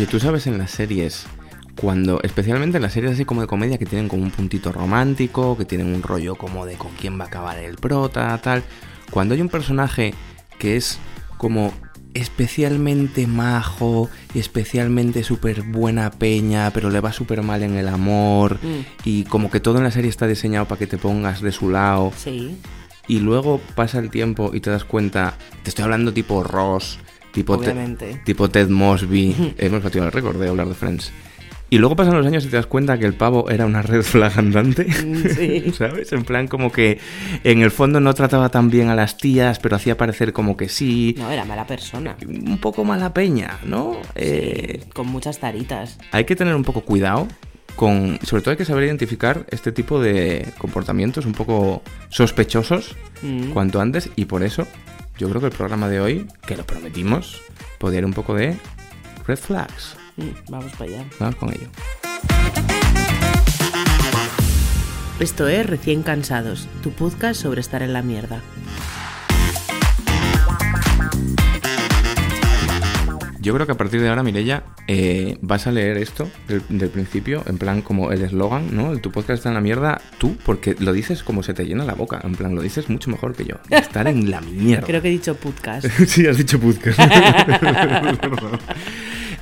Oye, tú sabes en las series, cuando, especialmente en las series así como de comedia que tienen como un puntito romántico, que tienen un rollo como de con quién va a acabar el prota, tal, cuando hay un personaje que es como especialmente majo y especialmente súper buena peña, pero le va súper mal en el amor Mm. y como que todo en la serie está diseñado para que te pongas de su lado Sí. y luego pasa el tiempo y te das cuenta, te estoy hablando tipo Ross, tipo, Te- Obviamente. tipo Ted Mosby, hemos batido el récord de hablar de Friends. Y luego pasan los años y te das cuenta que el pavo era una red flag andante. Mm, Sí. ¿Sabes? En plan como que en el fondo no trataba tan bien a las tías, pero hacía parecer como que sí. No, era mala persona. Un poco mala peña, ¿no? Eh, Con muchas taritas. hay que tener un poco cuidado con... Sobre todo hay que saber identificar este tipo de comportamientos un poco sospechosos Mm. cuanto antes y por eso yo creo que el programa de hoy, que lo prometimos, podría ir un poco de red flags. Mm, Vamos para allá. Vamos con ello. Esto es Recién Cansados, tu podcast sobre estar en la mierda. Yo creo que a partir de ahora, Mirella, eh, vas a leer esto del, del principio, en plan como el eslogan, ¿no? El tu podcast está en la mierda, tú, porque lo dices como se te llena la boca, en plan, lo dices mucho mejor que yo. Estar en la mierda. Creo que he dicho podcast. sí, has dicho podcast.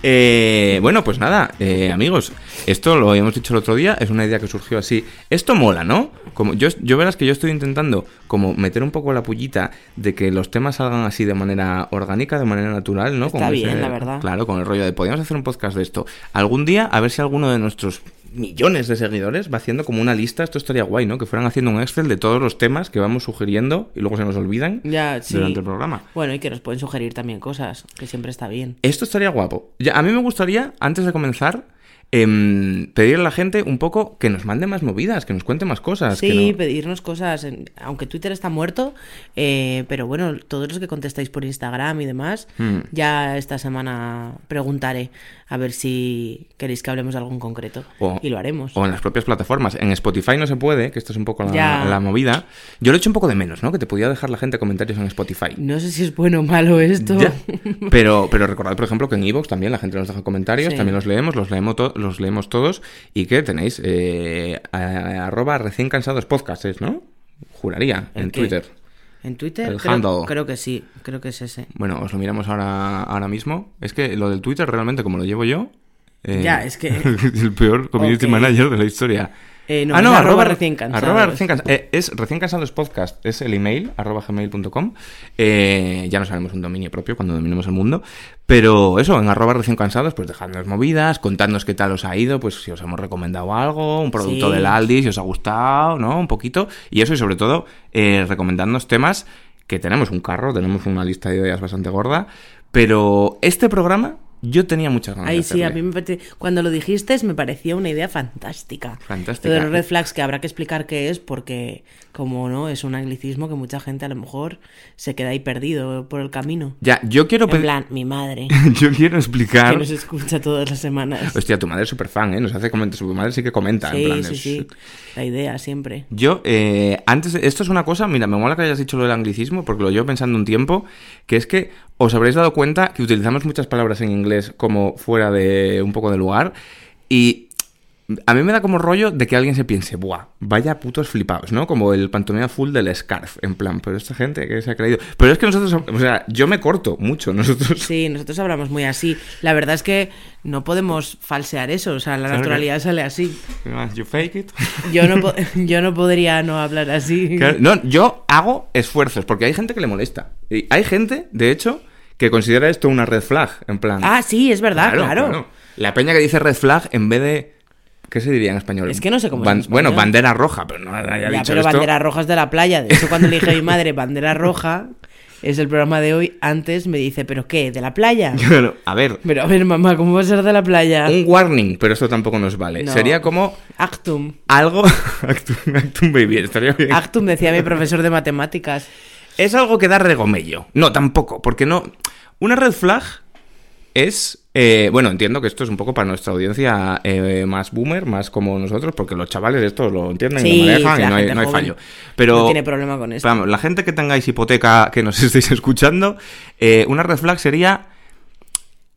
Eh, bueno, pues nada, eh, amigos, esto lo habíamos dicho el otro día, es una idea que surgió así. Esto mola, ¿no? Como yo, yo verás que yo estoy intentando como meter un poco la pullita de que los temas salgan así de manera orgánica, de manera natural, ¿no? Está Como bien, la verdad. Claro, con el rollo de podríamos hacer un podcast de esto. Algún día, a ver si alguno de nuestros millones de seguidores va haciendo como una lista, esto estaría guay, ¿no? Que fueran haciendo un Excel de todos los temas que vamos sugiriendo y luego se nos olvidan Ya, sí. durante el programa. Bueno, y que nos pueden sugerir también cosas, que siempre está bien. Esto estaría guapo. Ya, a mí me gustaría, antes de comenzar, em, pedirle a la gente un poco que nos mande más movidas, que nos cuente más cosas. que Sí, no- pedirnos cosas. Aunque Twitter está muerto, eh, pero bueno, todos los que contestáis por Instagram y demás, Hmm. ya esta semana preguntaré a ver si queréis que hablemos de algo en concreto. O- y lo haremos. O en las propias plataformas. En Spotify no se puede, que esto es un poco la, movida. Yo lo he hecho un poco de menos, ¿no? Que te podía dejar la gente comentarios en Spotify. No sé si es bueno o malo esto. Ya. Pero, pero recordad, por ejemplo, que en Evox también la gente nos deja comentarios, Sí. también los leemos, los leemos, to- los leemos todos y que tenéis eh, a- arroba recién cansados podcasts, ¿no? Juraría, ¿El en qué? Twitter. En Twitter El creo, handle. creo que sí, creo que es ese. Bueno, os lo miramos ahora, ahora mismo. Es que lo del Twitter realmente, como lo llevo yo... eh, Ya, es que- el peor community Ok. manager de la historia. Eh, no, ah, no, arroba recién cansados. arroba recién cansados. Eh, es recién cansados podcast, es el email, arroba gmail.com. Eh, ya nos haremos un dominio propio cuando dominemos el mundo. Pero eso, en arroba recién cansados, pues dejadnos movidas, contadnos qué tal os ha ido, pues si os hemos recomendado algo, un producto Sí. del Aldi, si os ha gustado, ¿no? Un poquito. Y eso, y sobre todo, eh, recomendadnos temas que tenemos un carro, tenemos una lista de ideas bastante gorda. Pero este programa, yo tenía muchas ganas de sí, a mí me. Cuando lo dijiste me parecía una idea fantástica. Fantástica. Lo de los red flags que habrá que explicar qué es porque, como no, es un anglicismo que mucha gente a lo mejor se queda ahí perdido por el camino. Ya, yo quiero En plan, mi madre, Yo quiero explicar... que nos escucha todas las semanas. Hostia, tu madre es súper fan, ¿eh? Nos hace comentarios. Tu madre sí que comenta. en Sí, plan, sí, es- sí. La idea siempre. Yo, eh, antes, esto es una cosa, mira, me mola que hayas dicho lo del anglicismo, porque lo llevo pensando un tiempo, que es que os habréis dado cuenta que utilizamos muchas palabras en inglés como fuera de un poco de lugar, y a mí me da como rollo de que alguien se piense, buah, vaya putos flipados, ¿no? Como el pantomima full del scarf, en plan, pero esta gente que se ha creído. Pero es que nosotros, o sea, yo me corto mucho, nosotros. Sí, nosotros hablamos muy así. La verdad es que no podemos falsear eso, o sea, la Claro que- naturalidad sale así. You fake it. Yo no, yo no podría no hablar así. Claro, no, yo hago esfuerzos, porque hay gente que le molesta. Y hay gente, de hecho, que considera esto una red flag, en plan... Ah, sí, es verdad, claro. La peña que dice red flag en vez de... ¿Qué se diría en español? Es que no sé cómo es en. Bueno, bandera roja, pero no haya Ya, dicho pero esto. banderas rojas de la playa. De hecho, cuando le dije a mi madre bandera roja, es el programa de hoy, antes me dice, ¿pero qué? ¿De la playa? Bueno, a ver, Pero a ver, mamá, ¿cómo va a ser de la playa? un warning, pero esto tampoco nos vale. No. Sería como Actum. algo... Actum, actum baby, estaría bien. Actum decía mi profesor de matemáticas. Es algo que da regomello. No, tampoco, porque no. Una red flag es. eh, bueno, entiendo que esto es un poco para nuestra audiencia eh, más boomer, más como nosotros, porque los chavales esto lo entienden y Sí, lo manejan y no hay, no fallo. Pero. no tiene problema con esto. Vamos, la gente que tengáis hipoteca que nos estéis escuchando, eh, una red flag sería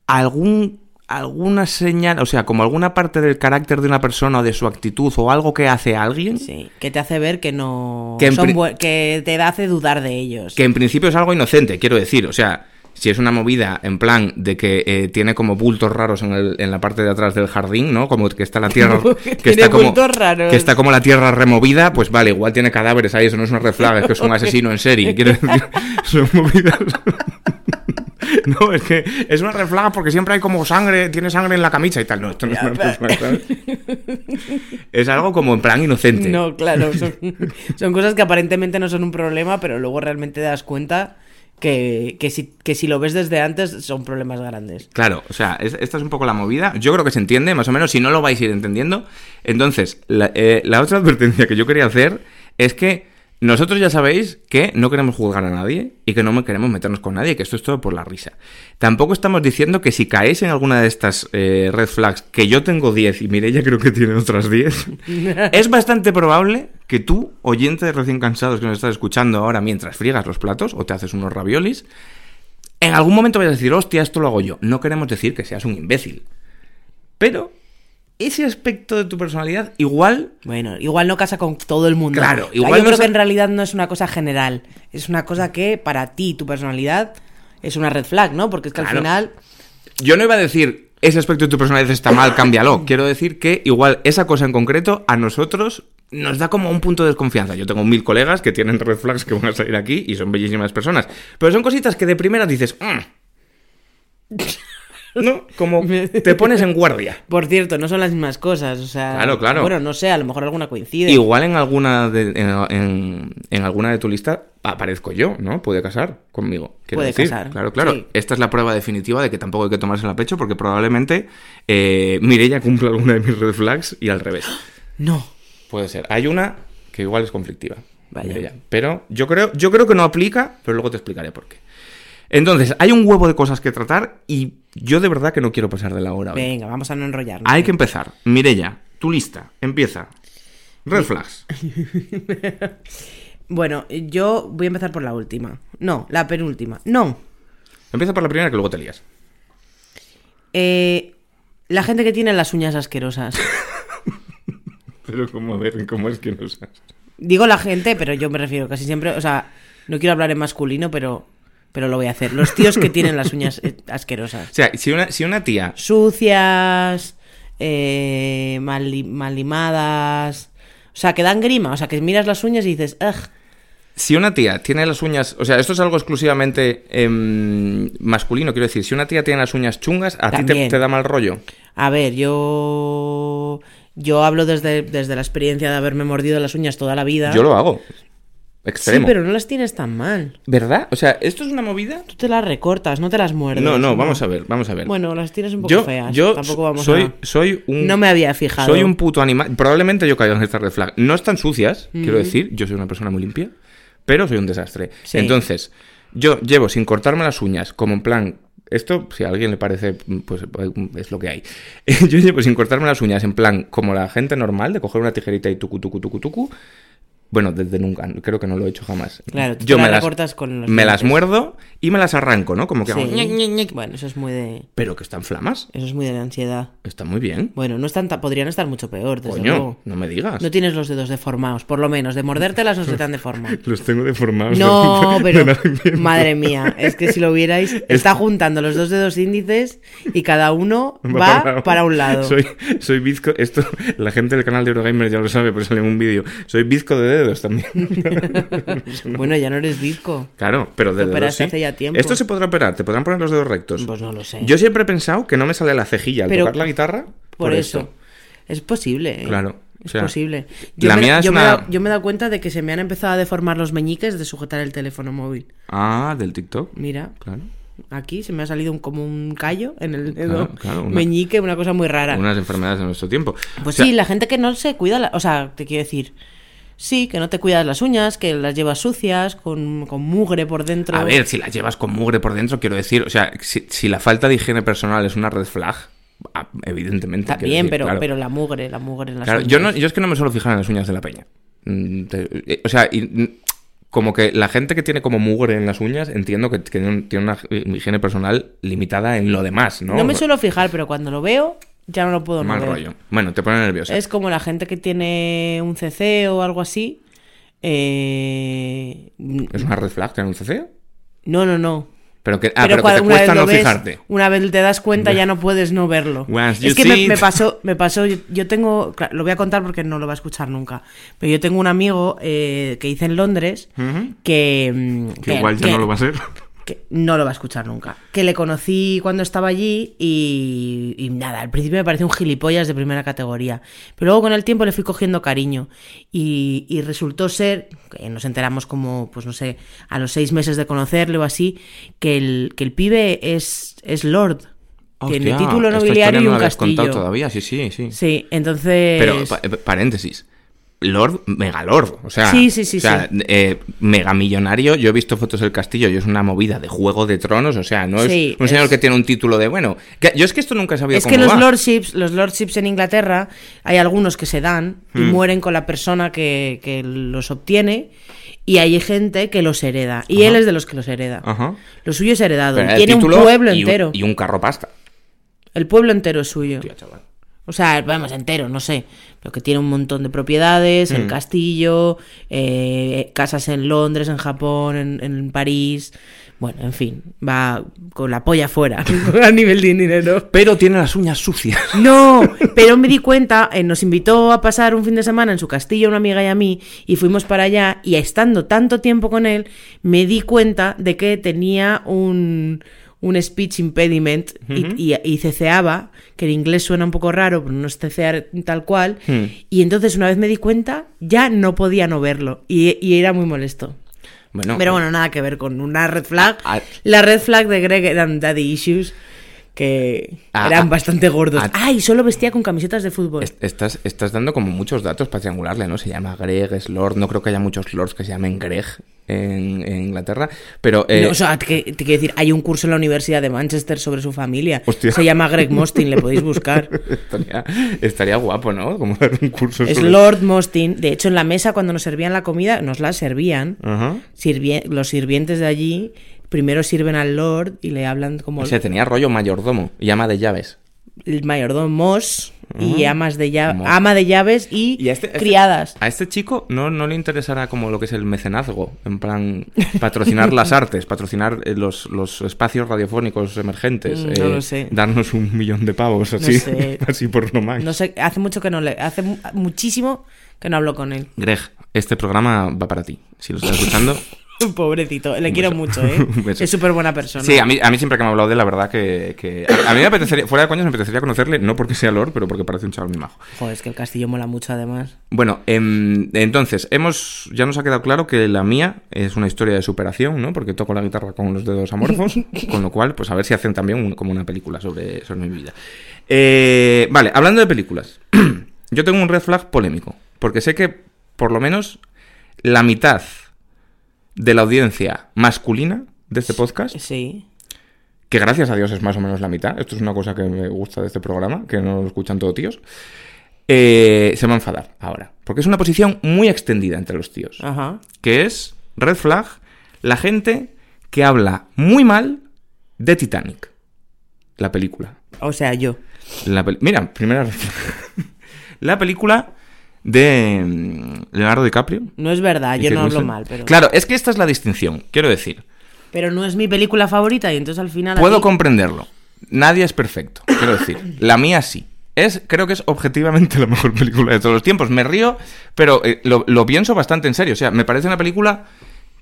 algún alguna señal, o sea, como alguna parte del carácter de una persona o de su actitud o algo que hace alguien, Sí, que te hace ver que no... Que son que te hace dudar de ellos. que en principio es algo inocente, quiero decir, o sea, si es una movida en plan de que eh, tiene como bultos raros en, el- en la parte de atrás del jardín, ¿no? Como que está la tierra que Tiene está como bultos raros. que está como la tierra removida, pues vale, igual tiene cadáveres ahí, eso no es una red flag, es que es un asesino en serie, quiero decir, son movidas No, es que es una red flag porque siempre hay como sangre, tiene sangre en la camisa y tal. No, esto no es una red flag, ¿sabes? Es algo como en plan inocente. No, claro, son, son cosas que aparentemente no son un problema, pero luego realmente te das cuenta que, que, si, que si lo ves desde antes son problemas grandes. Claro, o sea, es- esta es un poco la movida. Yo creo que se entiende, más o menos, si no lo vais a ir entendiendo. Entonces, la, eh, la otra advertencia que yo quería hacer es que nosotros ya sabéis que no queremos juzgar a nadie y que no queremos meternos con nadie, que esto es todo por la risa. Tampoco estamos diciendo que si caéis en alguna de estas eh, red flags, que yo tengo 10 y Mireia creo que tiene otras 10, es bastante probable que tú, oyente de recién cansados que nos estás escuchando ahora mientras friegas los platos o te haces unos raviolis, en algún momento vayas a decir, hostia, esto lo hago yo. No queremos decir que seas un imbécil. Pero ese aspecto de tu personalidad igual... Bueno, igual no casa con todo el mundo. Claro, igual yo no creo que en realidad no es una cosa general. Es una cosa que para ti, tu personalidad, es una red flag, ¿no? Porque es que Claro. al final. Yo no iba a decir, ese aspecto de tu personalidad está mal, cámbialo. Quiero decir que igual esa cosa en concreto a nosotros nos da como un punto de desconfianza. Yo tengo mil colegas que tienen red flags que van a salir aquí y son bellísimas personas. Pero son cositas que de primera dices... "Mm". No, como te pones en guardia. Por cierto, no son las mismas cosas. O sea. Claro, claro. Bueno, no sé, a lo mejor alguna coincide. Igual en alguna de, en, en- en alguna de tu lista aparezco yo, ¿no? Puede casar conmigo. Puede decir. casar, Claro, claro. sí. Esta es la prueba definitiva de que tampoco hay que tomarse la pecho porque probablemente eh, Mireia cumple alguna de mis red flags y al revés. No. Puede ser. Hay una que igual es conflictiva. Vaya. Mireia. Pero yo creo, yo creo que no aplica, pero luego te explicaré por qué. Entonces, hay un huevo de cosas que tratar y yo de verdad que no quiero pasar de la hora. hoy. Venga, vamos a no enrollarnos. Hay que empezar. Mireia, tu lista. Empieza. Red flags. Bueno, yo voy a empezar por la última. No, la penúltima. No. Empieza por la primera que luego te lías. Eh, la gente que tiene las uñas asquerosas. Pero cómo, a ver, ¿cómo es que no sabes? Digo la gente, pero yo me refiero casi siempre. O sea, no quiero hablar en masculino, pero, pero lo voy a hacer. Los tíos que tienen las uñas eh, asquerosas. O sea, si una, si una tía... Sucias, eh, mal, li- mal limadas. O sea, que dan grima. O sea, que miras las uñas y dices, ugh. Si una tía tiene las uñas... O sea, esto es algo exclusivamente em, masculino, quiero decir. Si una tía tiene las uñas chungas, ¿a ti te, te da mal rollo? A ver, yo. Yo hablo desde, desde la experiencia de haberme mordido las uñas toda la vida. Yo lo hago. Sí, Extremo. pero no las tienes tan mal. ¿Verdad? O sea, ¿esto es una movida? Tú te las recortas, no te las muerdes. No, no, vamos a ver, vamos a ver. Bueno, las tienes un poco yo, feas. yo Tampoco vamos soy, a... soy un... No me había fijado. Soy un puto animal. Probablemente yo caiga en esta red flag. No están sucias, quiero decir. Yo soy una persona muy limpia, pero soy un desastre. Sí. Entonces, yo llevo sin cortarme las uñas, como en plan. Esto, si a alguien le parece, pues es lo que hay. Yo llevo sin cortarme las uñas en plan como la gente normal, de coger una tijerita y tucu, tucu, tucu, tucu. Bueno, desde nunca, creo que no lo he hecho jamás. Claro, tú yo me las recortas con los me las muerdo y me las arranco, ¿no? Como que hago Sí. ñic, ñic, ñic. Bueno, eso es muy de... Pero que están flamas. Eso es muy de la ansiedad. Está muy bien. Bueno, no están podrían estar mucho peor, desde Coño, luego. no me digas. No tienes los dedos deformados, por lo menos. De mordértelas no se te han deformado. Los tengo deformados. No, pero madre mía, es que si lo vierais, está juntando los dos dedos índices y cada uno va para, un lado. Soy, soy bizco. Esto, la gente del canal de Eurogamer ya lo sabe, pero sale en un vídeo. Soy bizco de dedos también. Bueno, ya no eres disco. claro, pero de dedos. operaste Sí. hace ya tiempo. Esto se podrá operar, te podrán poner los dedos rectos. Pues no lo sé. Yo siempre he pensado que no me sale la cejilla al Pero- tocar la guitarra. por, eso. Es posible. ¿eh? Claro, o Es sea, posible. la me, mía es yo, me he una- dado, yo me he dado cuenta de que se me han empezado a deformar los meñiques de sujetar el teléfono móvil. Ah, del TikTok. Mira, Claro. aquí se me ha salido un- como un callo en el dedo Claro, claro, una- meñique, una cosa muy rara. Unas enfermedades de nuestro tiempo. Pues O sea, sí, la gente que no se cuida, la- o sea, te quiero decir, sí, que no te cuidas las uñas, que las llevas sucias, con, con mugre por dentro. A ver, si la llevas con mugre por dentro, quiero decir, o sea, si, si la falta de higiene personal es una red flag, ah, evidentemente. Bien, decir, pero, claro. pero la mugre, la mugre en las Claro, uñas. yo, no, yo es que no me suelo fijar en las uñas de la peña. Mm, eh, o sea, y, mm, como que la gente que tiene como mugre en las uñas, entiendo que tiene una higiene personal limitada en lo demás, ¿no? No me suelo fijar, pero cuando lo veo, ya no lo puedo no Mal ver. rollo. Bueno, te pone nerviosa. Es como la gente que tiene un CC o algo así. Eh... ¿Es una red flag tener un CC? No, no, no. Pero que, ah, pero pero que te cuesta no ves, fijarte. una vez te das cuenta ya no puedes no verlo. Es que me, pasó, me pasó, yo, yo tengo, claro, lo voy a contar porque no lo va a escuchar nunca, pero yo tengo un amigo eh, que hice en Londres Ujú. que, mm, Que igual ya no lo va a ser. Que no lo va a escuchar nunca. Que le conocí cuando estaba allí y, y nada, al principio me pareció un gilipollas de primera categoría. Pero luego con el tiempo le fui cogiendo cariño y, y resultó ser, que nos enteramos como, pues no sé, a los seis meses de conocerle o así, que el, que el pibe es, es Lord. Tiene Hostia, título esta nobiliario historia y no un castillo. todavía, sí, sí, sí. Sí, entonces... Pero, pa- eh, paréntesis. Lord, megalord, o sea, Sí, sí, sí, o sea, sí. eh, megamillonario. Yo he visto fotos del castillo y es una movida de juego de tronos, o sea, no es Sí, un señor es- que tiene un título de bueno. que- yo es que esto nunca he sabido Es cómo que los va. lordships, los lordships en Inglaterra, hay algunos que se dan y Hmm. mueren con la persona que, que los obtiene. Y hay gente que los hereda. Y él es de los que los hereda. Ajá. Lo suyo es heredado. Pero tiene un pueblo y un- entero. Y un carro pasta. El pueblo entero es suyo. Tío, chaval. O sea, vamos, entero, no sé. Pero que tiene un montón de propiedades, el castillo, eh, casas en Londres, en Japón, en, en París. Bueno, en fin, va con la polla fuera a nivel de dinero. Pero tiene las uñas sucias. No, pero me di cuenta, eh, nos invitó a pasar un fin de semana en su castillo una amiga y a mí, y fuimos para allá, y estando tanto tiempo con él, me di cuenta de que tenía un, un speech impediment y, y- y ceceaba, que en inglés suena un poco raro, pero no es cecear tal cual, Hmm. y entonces una vez me di cuenta, ya no podía no verlo, y, y era muy molesto. Bueno, Pero bueno, nada que ver con una red flag. La red flag de Greg eran daddy issues que Ah, eran ah. bastante gordos. Ah. Ah, y solo vestía con camisetas de fútbol. est- estás, estás dando como muchos datos para triangularle, ¿no? Se llama Greg, es Lord. No creo que haya muchos Lords que se llamen Greg en, en Inglaterra. Pero. eh, No, o sea, te, te quiero decir, hay un curso en la Universidad de Manchester sobre su familia. Hostia. Se llama Greg Mostin, le podéis buscar. estaría, estaría guapo, ¿no? Como dar un curso Es sobre- Lord Mostin. De hecho, en la mesa, cuando nos servían la comida, nos la servían. Sirvie- los sirvientes de allí primero sirven al Lord y le hablan como O sea, tenía rollo mayordomo y ama de llaves. el mayordomos y amas de llaves, ama de llaves y, Y a este- este- criadas. A este chico no, no le interesará como lo que es el mecenazgo, en plan patrocinar las artes, patrocinar eh, los, los espacios radiofónicos emergentes, Mm, eh, no lo sé. darnos un millón de pavos así, sé. así por no más. No sé, hace mucho que no le, hace mu- muchísimo que no hablo con él. Greg, este programa va para ti. Si lo estás escuchando. Pobrecito, le quiero mucho, ¿eh? Es súper buena persona. Sí, a mí, a mí siempre que me ha hablado de él, la verdad que... que- a, a mí me apetecería, fuera de coños, me apetecería conocerle, no porque sea Lord, pero porque parece un chaval muy majo. Joder, es que el castillo mola mucho además. Bueno, em, entonces, hemos ya nos ha quedado claro que la mía es una historia de superación, ¿no? Porque toco la guitarra con los dedos amorfos, con lo cual, pues a ver si hacen también un- como una película sobre, sobre mi vida. Eh, vale, hablando de películas, yo tengo un red flag polémico, porque sé que por lo menos la mitad de la audiencia masculina de este podcast Sí. que gracias a Dios es más o menos la mitad, esto es una cosa que me gusta de este programa, que no lo escuchan todos tíos, eh, se va a enfadar ahora. Porque es una posición muy extendida entre los tíos. Ajá. Que es, red flag, la gente que habla muy mal de Titanic. La película. O sea, yo. La Mira, primera red flag. La película de mm, Leonardo DiCaprio. No es verdad, yo no hablo mal, pero. Claro, es que esta es la distinción, quiero decir. Pero no es mi película favorita y entonces al final. Puedo aquí- comprenderlo. Nadie es perfecto, quiero decir. La mía sí. Es, creo que es objetivamente la mejor película de todos los tiempos. Me río, pero eh, lo, lo pienso bastante en serio. O sea, me parece una película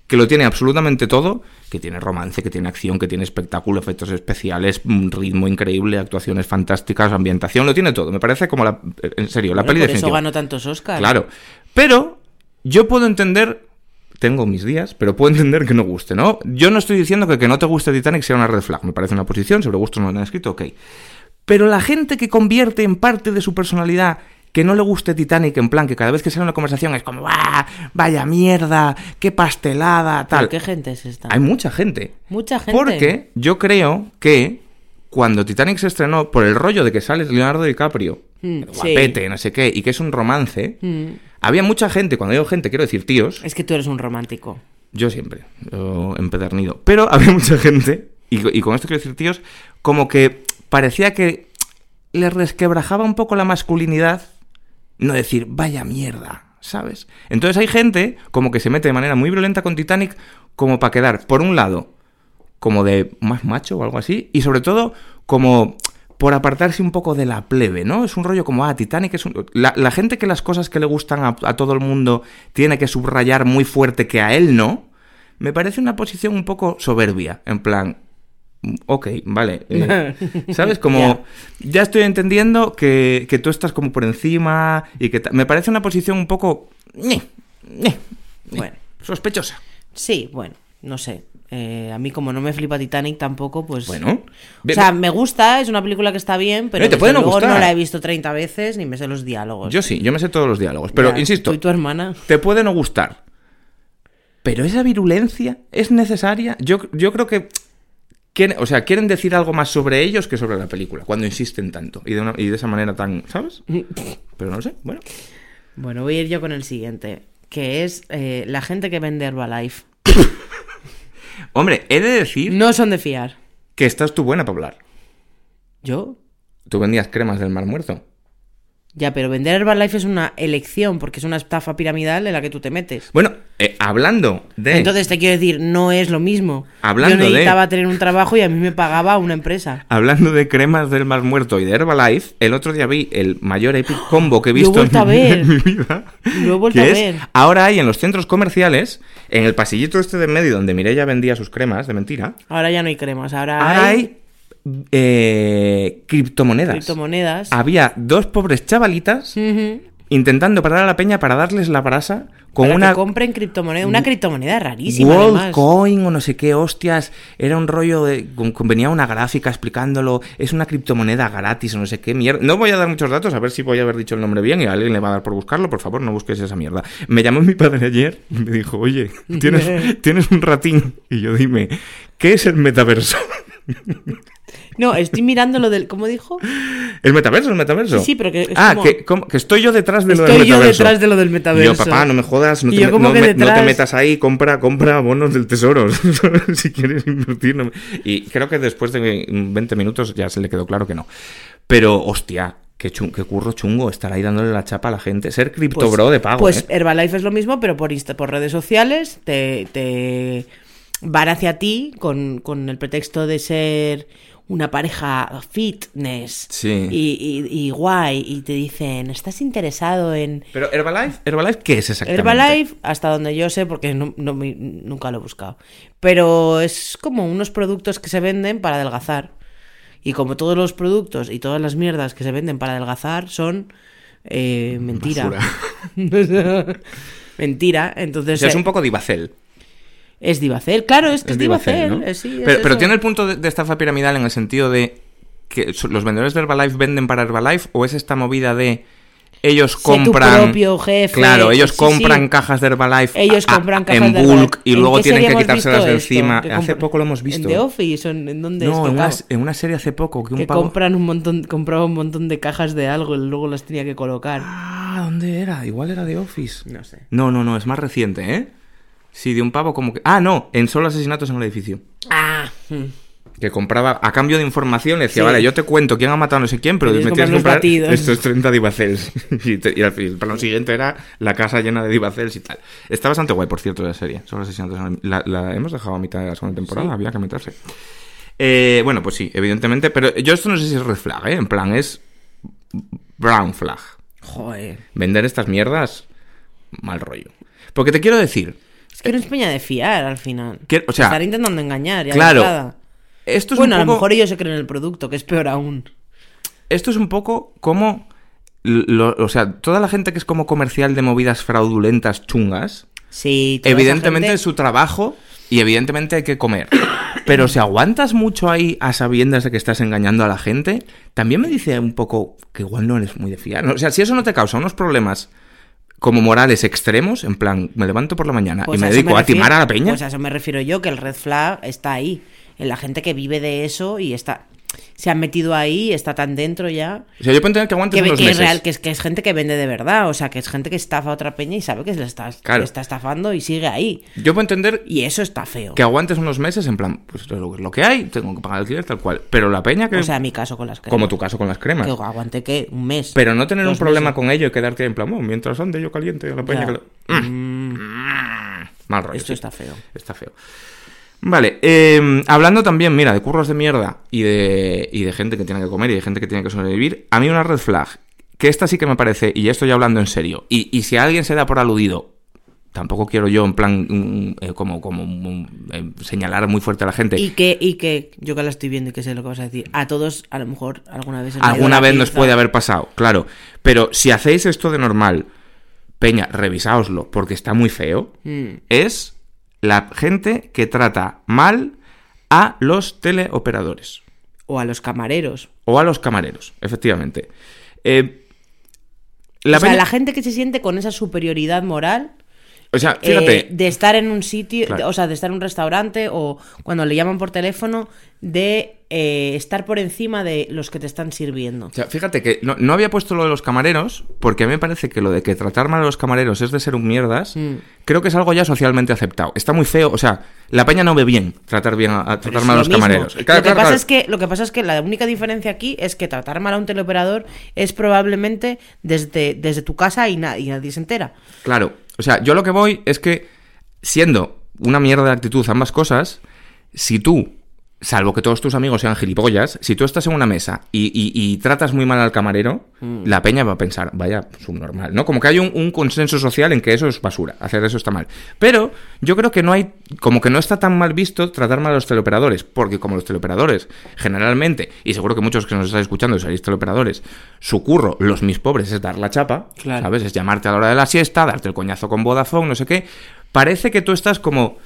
que lo tiene absolutamente todo, que tiene romance, que tiene acción, que tiene espectáculo, efectos especiales, un ritmo increíble, actuaciones fantásticas, ambientación, lo tiene todo. Me parece como la, en serio, la Bueno, peli por eso definitiva. ganó tantos Oscars. Claro. Pero yo puedo entender, tengo mis días, pero puedo entender que no guste, ¿no? Yo no estoy diciendo que que no te guste Titanic sea una red flag. Me parece una posición, sobre gustos no lo han escrito, ok. Pero la gente que convierte en parte de su personalidad que no le guste Titanic, en plan que cada vez que sale una conversación es como, ¡ah! Vaya mierda, qué pastelada, ¿Pero tal. ¿Qué gente es esta? Hay mucha gente. Mucha gente. Porque yo creo que cuando Titanic se estrenó, por el rollo de que sale Leonardo DiCaprio, Mm, guapete, no sé qué, y que es un romance, Mm. había mucha gente, cuando digo gente, quiero decir tíos, Es que tú eres un romántico. Yo siempre, yo empedernido. Pero había mucha gente, y, y con esto quiero decir, tíos, como que parecía que le resquebrajaba un poco la masculinidad, no decir, vaya mierda, ¿sabes? Entonces hay gente como que se mete de manera muy violenta con Titanic como para quedar, por un lado, como de más macho o algo así, y sobre todo como por apartarse un poco de la plebe, ¿no? Es un rollo como, ah, Titanic es un... La, gente que las cosas que le gustan a todo el mundo tiene que subrayar muy fuerte que a él no, me parece una posición un poco soberbia, en plan, ok, vale. eh, ¿Sabes? Como ya estoy entendiendo que, que tú estás como por encima y que... Me parece una posición un poco... Bueno. Sospechosa. Sí, bueno, no sé. Eh, a mí como no me flipa Titanic tampoco, pues... Bueno. O sea, me gusta, es una película que está bien, pero No, y te desde luego gustar. no la he visto 30 veces ni me sé los diálogos. yo sí, yo me sé todos los diálogos. Pero, Ya, insisto, Tú y tu hermana. te puede no gustar. Pero esa virulencia es necesaria. Yo, yo creo que... quieren- o sea, quieren decir algo más sobre ellos que sobre la película, cuando insisten tanto. Y de, una- y de esa manera tan... ¿Sabes? Pero no sé, bueno. Bueno, voy a ir yo con el siguiente, que es eh, la gente que vende Herbalife. Hombre, he de decir No son de fiar. que estás tú buena para hablar. ¿Yo? Tú vendías cremas del mar muerto. Ya, pero vender Herbalife es una elección, porque es una estafa piramidal en la que tú te metes. Bueno, eh, hablando de... Entonces te quiero decir, no es lo mismo. Hablando Yo de- necesitaba tener un trabajo y a mí me pagaba una empresa. Hablando de cremas del mar muerto y de Herbalife, el otro día vi el mayor epic combo que he Lo he visto vuelto en, a ver. en mi vida. Lo he vuelto a es, ver. ahora hay en los centros comerciales, en el pasillito este de en medio donde Mireia vendía sus cremas de mentira, Ahora ya no hay cremas, ahora ahora hay, hay eh, criptomonedas. criptomonedas. Había dos pobres chavalitas intentando parar a la peña para darles la brasa con Para una que compren criptomoneda. Una criptomoneda rarísima, World además. Coin o no sé qué hostias, era un rollo de venía una gráfica explicándolo, es una criptomoneda gratis o no sé qué mierda. No voy a dar muchos datos, a ver si voy a haber dicho el nombre bien y a alguien le va a dar por buscarlo, por favor, no busques esa mierda. Me llamó mi padre ayer y me dijo, "Oye, tienes tienes un ratín" y yo dime, ¿qué es el metaverso? No, estoy mirando lo del... ¿Cómo dijo? ¿El metaverso, el metaverso? Sí, sí, pero que es Ah, como- que, como- que estoy yo detrás de lo Estoy del yo metaverso. detrás de lo del metaverso. Y yo, papá, no me jodas, no te, yo no que me- no te detrás- metas ahí, compra, compra bonos del tesoro, si quieres invertir. no me- Y creo que después de 20 minutos ya se le quedó claro que no. Pero, hostia, qué, chun- qué curro chungo estar ahí dándole la chapa a la gente. Ser cripto Pues- bro de pago, Pues ¿eh? Herbalife es lo mismo, pero por, Insta- por redes sociales te, te van hacia ti con, con el pretexto de ser una pareja fitness Sí. y, y- y guay y te dicen, ¿estás interesado en Pero Herbalife, Herbalife, ¿qué es exactamente? Herbalife? Hasta donde yo sé, porque no, nunca lo he buscado. Pero es como unos productos que se venden para adelgazar. Y como todos los productos y todas las mierdas que se venden para adelgazar son eh, mentira. mentira. O Entonces sea, es eh, un poco divacel. Es Divacel. Claro, es que es, Divacel. ¿no? eh, sí, es pero, tiene el punto de, de estafa piramidal en el sentido de que los vendedores de Herbalife venden para Herbalife o es esta movida de ellos Sé tu compran propio jefe. claro ellos Sí, compran sí. cajas de Herbalife Ellos a- compran cajas en de bulk y ¿En luego tienen que quitárselas de encima hace poco lo hemos visto En The Office, ¿en, dónde no es? en una, en una serie hace poco que un que pavo compran un montón, compraba un montón de cajas de algo y luego las tenía que colocar. ah dónde era igual era de Office No sé. no no no es más reciente eh sí de un pavo como que ah no en solo asesinatos en el edificio Ah, hmm. que compraba a cambio de información, le decía, Sí. vale, yo te cuento quién ha matado a no sé quién, pero me tienes que comprar batidos. estos 30 divacels. y, te- y el plano siguiente era la casa llena de divacels y tal. Está bastante guay, por cierto, la serie. Son los asesinatos. en el- La, la hemos dejado a mitad de la segunda temporada, Sí. había que meterse. Eh, bueno, pues sí, evidentemente, pero yo esto no sé si es red flag, ¿eh? En plan, es brown flag. Joder. Vender estas mierdas, mal rollo. Porque te quiero decir, Es que no es peña de fiar al final. Que- o sea, Estar intentando engañar. De claro, esto es Bueno, un a lo mejor ellos se creen el producto, que es peor aún. esto es un poco como. lo- o sea, toda la gente que es como comercial de movidas fraudulentas chungas, Sí, evidentemente gente- es su trabajo y evidentemente hay que comer. Pero si aguantas mucho ahí a sabiendas de que estás engañando a la gente, también me dice un poco que igual no eres muy de fiar. O sea, si eso no te causa unos problemas como morales extremos, en plan, me levanto por la mañana Pues y me eso dedico a refiero- timar a la peña. Pues a eso me refiero yo, que el red flag está ahí. En la gente que vive de eso y está. Se han metido ahí, está tan dentro ya. O sea, yo puedo entender que aguantes Que, unos que es meses. real, que es, que es gente que vende de verdad, o sea, que es gente que estafa a otra peña y sabe que se le está, Claro. está estafando y sigue ahí. Yo puedo entender Y eso está feo. que aguantes unos meses en plan, pues es lo- lo que hay, tengo que pagar el alquiler tal cual. Pero la peña que... O sea, mi caso con las cremas. como tu caso con las cremas. Que aguanté que un mes. Pero no tener un problema meses. con ello y quedarte en plan, "Oh, mientras ande yo caliente, la peña que lo-". Mm. Mal rollo. Esto sí. está feo. Está feo. Vale, eh, hablando también, mira, de curros de mierda y de, y de gente que tiene que comer y de gente que tiene que sobrevivir, a mí una red flag, que esta sí que me parece, y ya estoy hablando en serio, y, y si alguien se da por aludido, tampoco quiero yo en plan mm, eh, como, como mm, eh, señalar muy fuerte a la gente, Y que, y que yo que la estoy viendo y que sé lo que vas a decir, a todos a lo mejor alguna vez... alguna vez nos puede haber pasado, claro, pero si hacéis esto de normal, peña, revisaoslo, porque está muy feo, Mm. es la gente que trata mal a los teleoperadores. O a los camareros. O a los camareros, efectivamente. Eh, la o sea, la gente que se siente con esa superioridad moral o sea, eh, fíjate, de estar en un sitio, Claro. o sea, de estar en un restaurante o cuando le llaman por teléfono, de eh, estar por encima de los que te están sirviendo. o sea, fíjate que no, no había puesto lo de los camareros, porque a mí me parece que lo de que tratar mal a los camareros es de ser un mierdas, Mm. creo que es algo ya socialmente aceptado. Está muy feo, o sea, la peña no ve bien tratar bien a, tratar mal a lo los mismo. camareros. lo, que claro, pasa claro. Es que, lo que pasa es que la única diferencia aquí es que tratar mal a un teleoperador es probablemente desde, desde tu casa y, na- y nadie se entera. Claro, o sea, yo lo que voy es que, siendo una mierda de actitud ambas cosas, si tú, salvo que todos tus amigos sean gilipollas, si tú estás en una mesa y, y- y tratas muy mal al camarero, Mm. la peña va a pensar, vaya, subnormal, ¿no? Como que hay un, un consenso social en que eso es basura, hacer eso está mal. Pero yo creo que no hay, como que no está tan mal visto tratar mal a los teleoperadores, porque como los teleoperadores, generalmente, y seguro que muchos que nos estáis escuchando seréis teleoperadores, su curro, los mis pobres, es dar la chapa, Claro. ¿sabes? Es llamarte a la hora de la siesta, darte el coñazo con Vodafone, no sé qué. Parece que tú estás como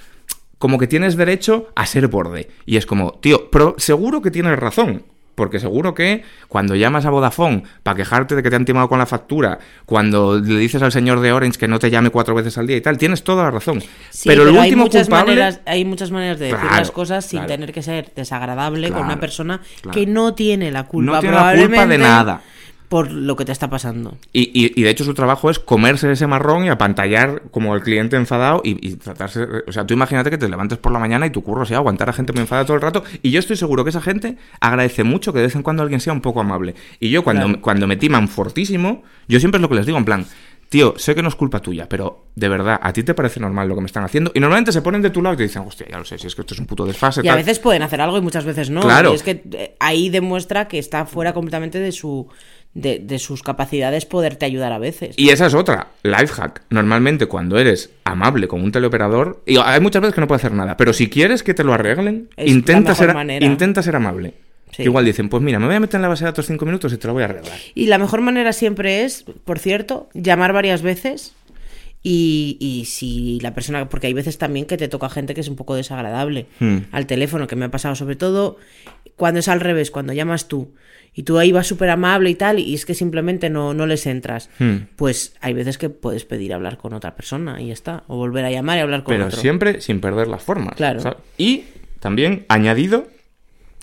como que tienes derecho a ser borde. Y es como, tío, pero seguro que tienes razón. Porque seguro que cuando llamas a Vodafone para quejarte de que te han timado con la factura, cuando le dices al señor de Orange que no te llame cuatro veces al día y tal, tienes toda la razón. Sí, pero, el hay último muchas culpable... maneras, hay muchas maneras de decir Claro, las cosas sin claro. tener que ser desagradable con una persona que no tiene la culpa No tiene la culpa de nada. Por lo que te está pasando. Y, y- y de hecho su trabajo es comerse ese marrón y apantallar como el cliente enfadado y, y tratarse... O sea, tú imagínate que te levantes por la mañana y tu curro sea aguantar a gente muy enfadada todo el rato. Y yo estoy seguro que esa gente agradece mucho que de vez en cuando alguien sea un poco amable. Y yo cuando, Claro. cuando me timan fortísimo, yo siempre es lo que les digo, en plan... Tío, sé que no es culpa tuya, pero de verdad, ¿a ti te parece normal lo que me están haciendo? Y normalmente se ponen de tu lado y te dicen, hostia, ya lo sé, si es que esto es un puto desfase. Y a tal". veces pueden hacer algo y muchas veces no. Claro. Y es que eh, ahí demuestra que está fuera completamente de su de, de sus capacidades poderte ayudar a veces. Y esa es otra, life hack. Normalmente cuando eres amable con un teleoperador, y hay muchas veces que no puede hacer nada, pero si quieres que te lo arreglen, Es intenta ser, manera. intenta ser amable. Sí. Igual dicen, pues mira, me voy a meter en la base de datos cinco minutos y te lo voy a arreglar. Y la mejor manera siempre es, por cierto, llamar varias veces. Y, y si la persona, porque hay veces también que te toca gente que es un poco desagradable Hmm. al teléfono, que me ha pasado sobre todo cuando es al revés, cuando llamas tú y tú ahí vas súper amable y tal, y es que simplemente no, no les entras, Hmm. pues hay veces que puedes pedir hablar con otra persona y ya está, o volver a llamar y hablar con Pero otro. siempre sin perder las formas. Claro. ¿sabes? Y también añadido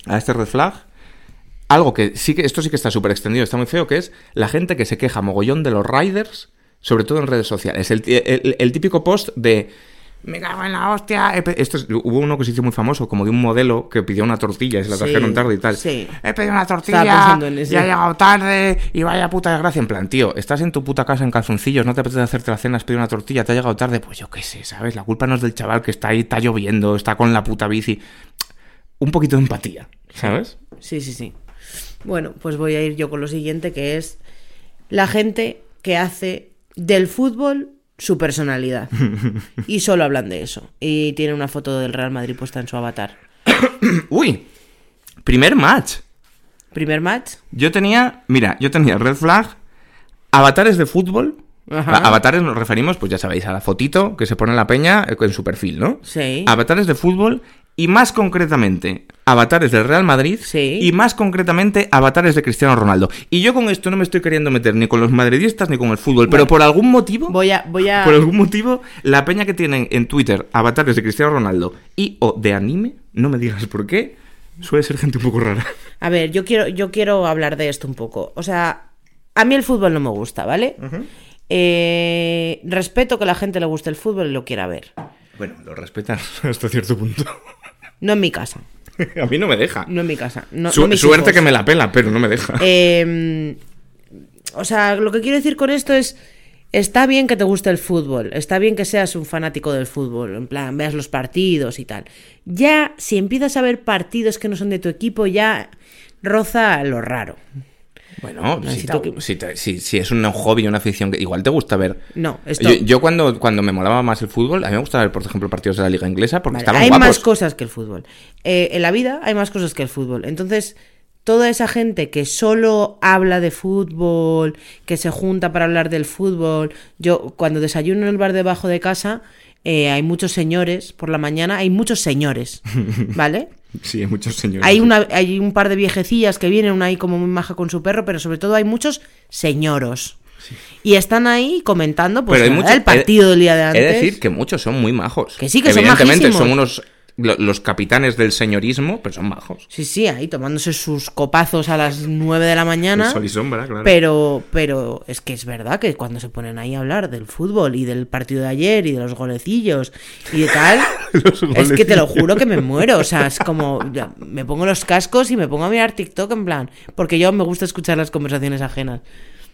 a este red flag, algo que sí que, esto sí que está súper extendido, está muy feo, que es la gente que se queja mogollón de los riders, sobre todo en redes sociales. El, el- el típico post de... Me cago en la hostia. he pe-". Esto es- hubo uno que se hizo muy famoso, como de un modelo que pidió una tortilla y se la Sí, trajeron tarde y tal. sí. He pedido una tortilla, ya he llegado tarde y vaya puta desgracia. En plan, tío, estás en tu puta casa en calzoncillos, no te apetece hacerte la cena, has pedido una tortilla, te ha llegado tarde. Pues yo qué sé, ¿sabes? La culpa no es del chaval que está ahí, está lloviendo, está con la puta bici. Un poquito de empatía, ¿sabes? Sí, sí, sí. Bueno, pues voy a ir yo con lo siguiente, que es la gente que hace del fútbol su personalidad. y solo hablan de eso. Y tiene una foto del Real Madrid puesta en su avatar. Uy, primer match. Primer match. Yo tenía, mira, yo tenía red flag, avatares de fútbol. Ajá. Avatares nos referimos, pues ya sabéis, a la fotito que se pone en la peña eh, en su perfil, ¿no? Sí. Avatares de fútbol y más concretamente avatares del Real Madrid Sí. y más concretamente avatares de Cristiano Ronaldo. Y yo con esto no me estoy queriendo meter ni con los madridistas ni con el fútbol, pero por algún motivo, Voy a, voy a. por algún motivo, la peña que tienen en Twitter avatares de Cristiano Ronaldo y o de anime, no me digas por qué, Suele ser gente un poco rara. A ver, yo quiero, yo quiero hablar de esto un poco. O sea, a mí el fútbol no me gusta, ¿vale? Eh, respeto que a la gente le guste el fútbol y lo quiera ver. Bueno, lo respetan hasta cierto punto. No en mi casa. A mí no me deja. No en mi casa. No, Su- no mis suerte hijos. que me la pela, pero no me deja. Eh, o sea, lo que quiero decir con esto es, está bien que te guste el fútbol, está bien que seas un fanático del fútbol, en plan, veas los partidos y tal. Ya, si empiezas a ver partidos que no son de tu equipo, ya roza lo raro. Bueno, si, te- que- si te- si- si es un hobby, una afición que igual te gusta ver. No, esto... Yo, yo cuando, cuando me molaba más el fútbol, a mí me gustaba ver, por ejemplo, partidos de la liga inglesa porque Vale, estaban hay guapos. más cosas que el fútbol. Eh, en la vida hay más cosas que el fútbol. Entonces, toda esa gente que solo habla de fútbol, que se junta para hablar del fútbol. Yo, cuando desayuno en el bar debajo de casa, eh, hay muchos señores. Por la mañana hay muchos señores. ¿Vale? Sí, hay muchos señores. Hay, una, hay un par de viejecillas que vienen, una ahí como muy maja con su perro, pero sobre todo hay muchos señoros. Y están ahí comentando pues, nada, mucho- el partido del día de antes. de decir que muchos son muy majos. Que sí, que son Evidentemente majísimos. son unos los capitanes del señorismo, pero son majos. Sí, sí, ahí tomándose sus copazos a las 9 de la mañana. El sol y sombra, claro. Pero, pero es que es verdad que cuando se ponen ahí a hablar del fútbol y del partido de ayer y de los golecillos y de tal, es que te lo juro que me muero. O sea, es como, me pongo los cascos y me pongo a mirar TikTok en plan, porque yo me gusta escuchar las conversaciones ajenas.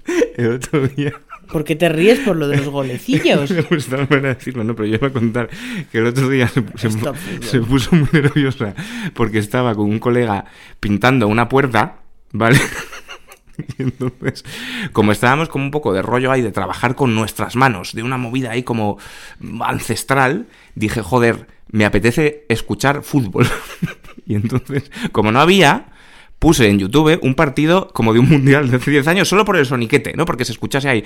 El otro día. ¿Por qué te ríes por lo de los golecillos? Me gusta la manera de decirlo, no, pero yo iba a contar que el otro día se puso muy nerviosa porque estaba con un colega pintando una puerta, ¿vale? Y entonces, como estábamos como un poco de rollo ahí de trabajar con nuestras manos, de una movida ahí como ancestral, dije, joder, me apetece escuchar fútbol. y entonces, como no había, puse en YouTube un partido como de un mundial de hace 10 años solo por el soniquete, ¿no? Porque se escuchase ahí.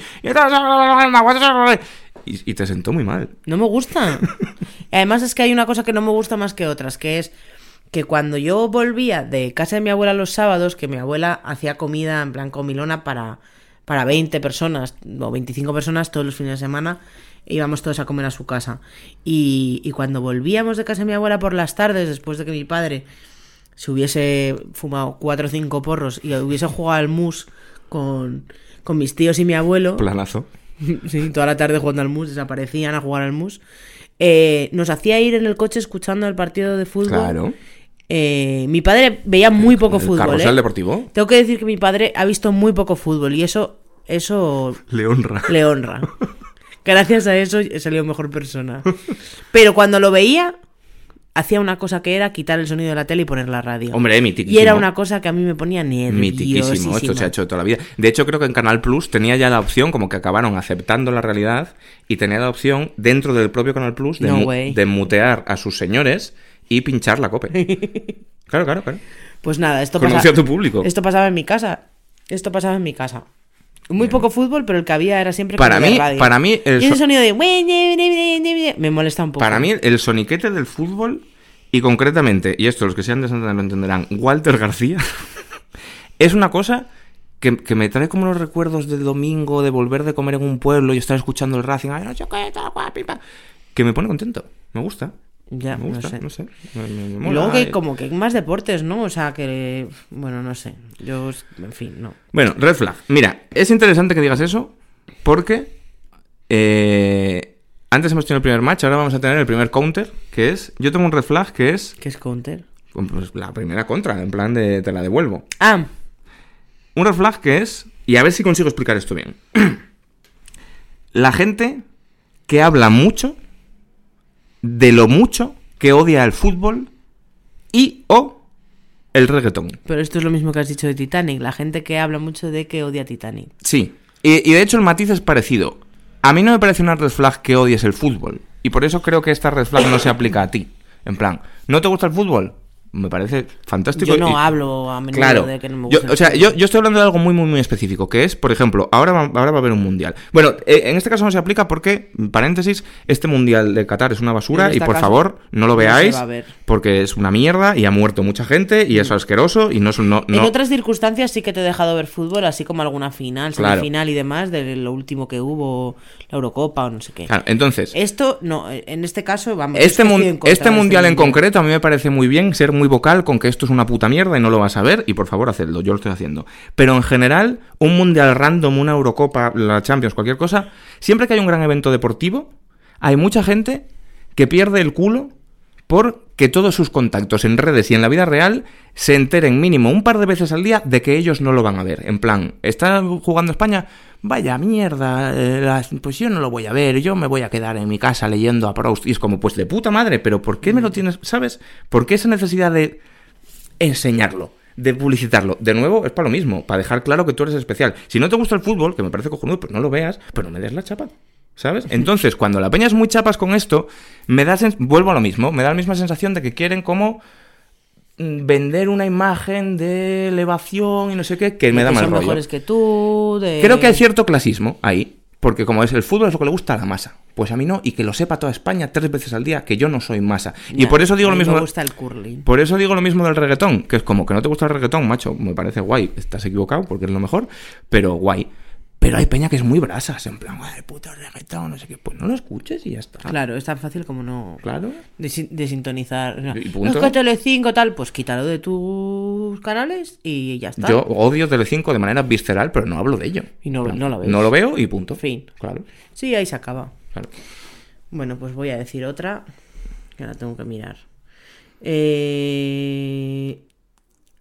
Y, y te sentó muy mal. No me gusta. Además es que hay una cosa que no me gusta más que otras, que es que cuando yo volvía de casa de mi abuela los sábados, que mi abuela hacía comida en plan comilona para, para 20 personas o 25 personas todos los fines de semana, íbamos todos a comer a su casa. Y, y cuando volvíamos de casa de mi abuela por las tardes, después de que mi padre se hubiese fumado cuatro o cinco porros y hubiese jugado al mus con, con mis tíos y mi abuelo, Planazo. Sí, toda la tarde jugando al mus, desaparecían a jugar al mus. Eh, nos hacía ir en el coche escuchando el partido de fútbol. Claro. Eh, mi padre veía muy poco ¿El fútbol. carrusel ¿eh? deportivo? Tengo que decir que mi padre ha visto muy poco fútbol y eso, eso Le honra. le honra. Gracias a eso he salido mejor persona. Pero cuando lo veía, hacía una cosa que era quitar el sonido de la tele y poner la radio. Hombre, y mitiquísimo. era una cosa que a mí me ponía Mitiquísimo, esto se ha nerviosísima. hecho toda la vida. De hecho, creo que en Canal Plus tenía ya la opción, como que acabaron aceptando la realidad, y tenía la opción dentro del propio Canal Plus de, No mu- way. de mutear a sus señores y pinchar la cope. claro, claro, claro. Pues nada, esto Conoce pasa- a tu público. Esto pasaba en mi casa. Esto pasaba en mi casa. Muy poco fútbol, pero el que había era siempre Para mí- radio. para mí el y so- sonido de me molesta un poco. Para mí, el soniquete del fútbol, y concretamente, y esto los que sean de Santander lo entenderán, Walter García, es una cosa que, que me trae como los recuerdos del domingo, de volver de comer en un pueblo y estar escuchando el Racing, "Ay, no sé qué, tal, guau, pipa", que me pone contento. Me gusta. Ya, me no sé. no sé. Me- me- me Y luego que eh. como que hay más deportes, ¿no? O sea, que bueno, no sé. Yo en fin, no. Bueno, red flag. Mira, es interesante que digas eso porque eh, antes hemos tenido el primer match, ahora vamos a tener el primer counter, que es... Yo tengo un red flag que es ¿Qué es counter? pues, la primera contra, en plan de te la devuelvo. Ah, Un red flag que es, y a ver si consigo explicar esto bien, la gente que habla mucho de lo mucho que odia el fútbol y o el reggaetón. pero esto es lo mismo que has dicho de Titanic. La gente que habla mucho de que odia Titanic. Sí, y, y de hecho el matiz es parecido. A mí no me parece una red flag que odies el fútbol, y por eso creo que esta red flag no se aplica a ti. En plan, ¿no te gusta el fútbol? Me parece fantástico. Yo no y- hablo a menudo Claro. de que no me Yo- gusta. el o sea, yo, yo estoy hablando de algo muy, muy, muy específico, que es, por ejemplo, ahora va, ahora va a haber un mundial. Bueno, eh, en este caso no se aplica porque, paréntesis, este mundial de Qatar es una basura y por caso favor no lo no veáis va a ver. Porque es una mierda y ha muerto mucha gente y es asqueroso y no es un... No, En otras circunstancias sí que te he dejado ver fútbol, así como alguna final, Claro. semifinal y demás, de lo último que hubo, la Eurocopa o no sé qué. Claro, entonces, Esto, no, en este caso, vamos. este, mun- este este mundial en concreto a mí me parece muy bien ser muy vocal con que esto es una puta mierda y no lo vas a ver y por favor hacedlo, yo lo estoy haciendo. Pero en general, un mundial random, una Eurocopa, la Champions, cualquier cosa, siempre que hay un gran evento deportivo, hay mucha gente que pierde el culo por que todos sus contactos en redes y en la vida real se enteren mínimo un par de veces al día de que ellos no lo van a ver. En plan, ¿está jugando España? Vaya mierda, eh, las- pues yo no lo voy a ver, yo me voy a quedar en mi casa leyendo a Proust. Y es como, pues de puta madre, pero ¿por qué me lo tienes? ¿Sabes? ¿Por qué esa necesidad de enseñarlo? De publicitarlo. De nuevo, es para lo mismo, para dejar claro que tú eres especial. Si no te gusta el fútbol, que me parece cojonudo, pues no lo veas, pero no me des la chapa. ¿Sabes? Entonces, cuando la peña es muy chapas con esto, me da vuelvo a lo mismo, me da la misma sensación de que quieren como mm, vender una imagen de elevación y no sé qué, que me da que mal son rollo. mejores que tú. De... Creo que hay cierto clasismo ahí, porque como es el fútbol es lo que le gusta a la masa, pues a mí no, y que lo sepa toda España tres veces al día, que yo no soy masa. y por eso digo a lo mismo. Me gusta el curling. Por eso digo lo mismo del reggaetón, que es como que no te gusta el reggaetón, macho, me parece guay, estás equivocado porque es lo mejor, pero guay. Pero hay peña que es muy brasas, en plan, ay, puto reggaetón, no sé qué, pues no lo escuches y ya está. Claro, es tan fácil como no. Claro. Desin- desintonizar. No, Y punto. Es que Telecinco tal, pues quítalo de tus canales y ya está. Yo odio Telecinco de manera visceral, pero no hablo de ello. Y no- plan, no lo ves. No lo veo y punto. Fin. Claro, Sí, ahí se acaba. claro. Bueno, pues voy a decir otra. Que la tengo que mirar. Eh,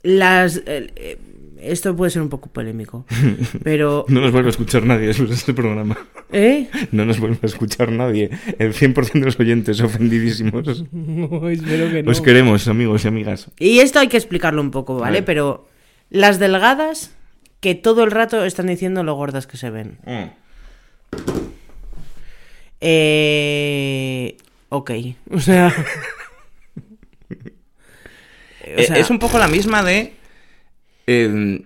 Las. eh, eh, esto puede ser un poco polémico. Pero. No nos vuelve a escuchar nadie después de este programa. ¿Eh? No nos vuelve a escuchar nadie. El 100% de los oyentes ofendidísimos. espero que Os queremos, amigos y amigas. Y esto hay que explicarlo un poco, ¿vale? Pero las delgadas que todo el rato están diciendo lo gordas que se ven. Eh... Ok. O sea... O Eh, sea, es un poco la misma de. Eh,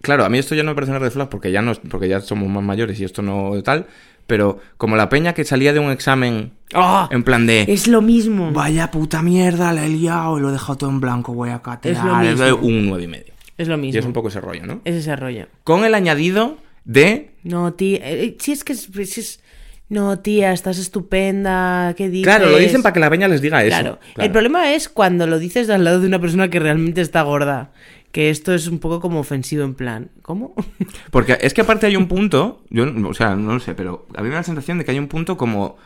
claro, a mí esto ya no me parece una red flag porque ya, no, porque ya somos más mayores y esto no tal. Pero como la peña que salía de un examen ¡Ah! en plan de. Es lo mismo. Vaya puta mierda, la he liado y lo he dejado todo en blanco, voy a Es lo catear. mismo. Un nueve y medio. Es lo Y mismo. es un poco ese rollo, ¿no? Es ese rollo. Con el añadido de. No, tía... eh, si es que es... si es- No, tía, estás estupenda. ¿Qué dices? Claro, lo dicen para que la peña les diga eso. Claro. Claro. El problema es cuando lo dices al lado de una persona que realmente está gorda. Que esto es un poco como ofensivo en plan. ¿Cómo? Porque es que aparte hay un punto, yo, o sea, no lo sé, pero a mí me da la sensación de que hay un punto como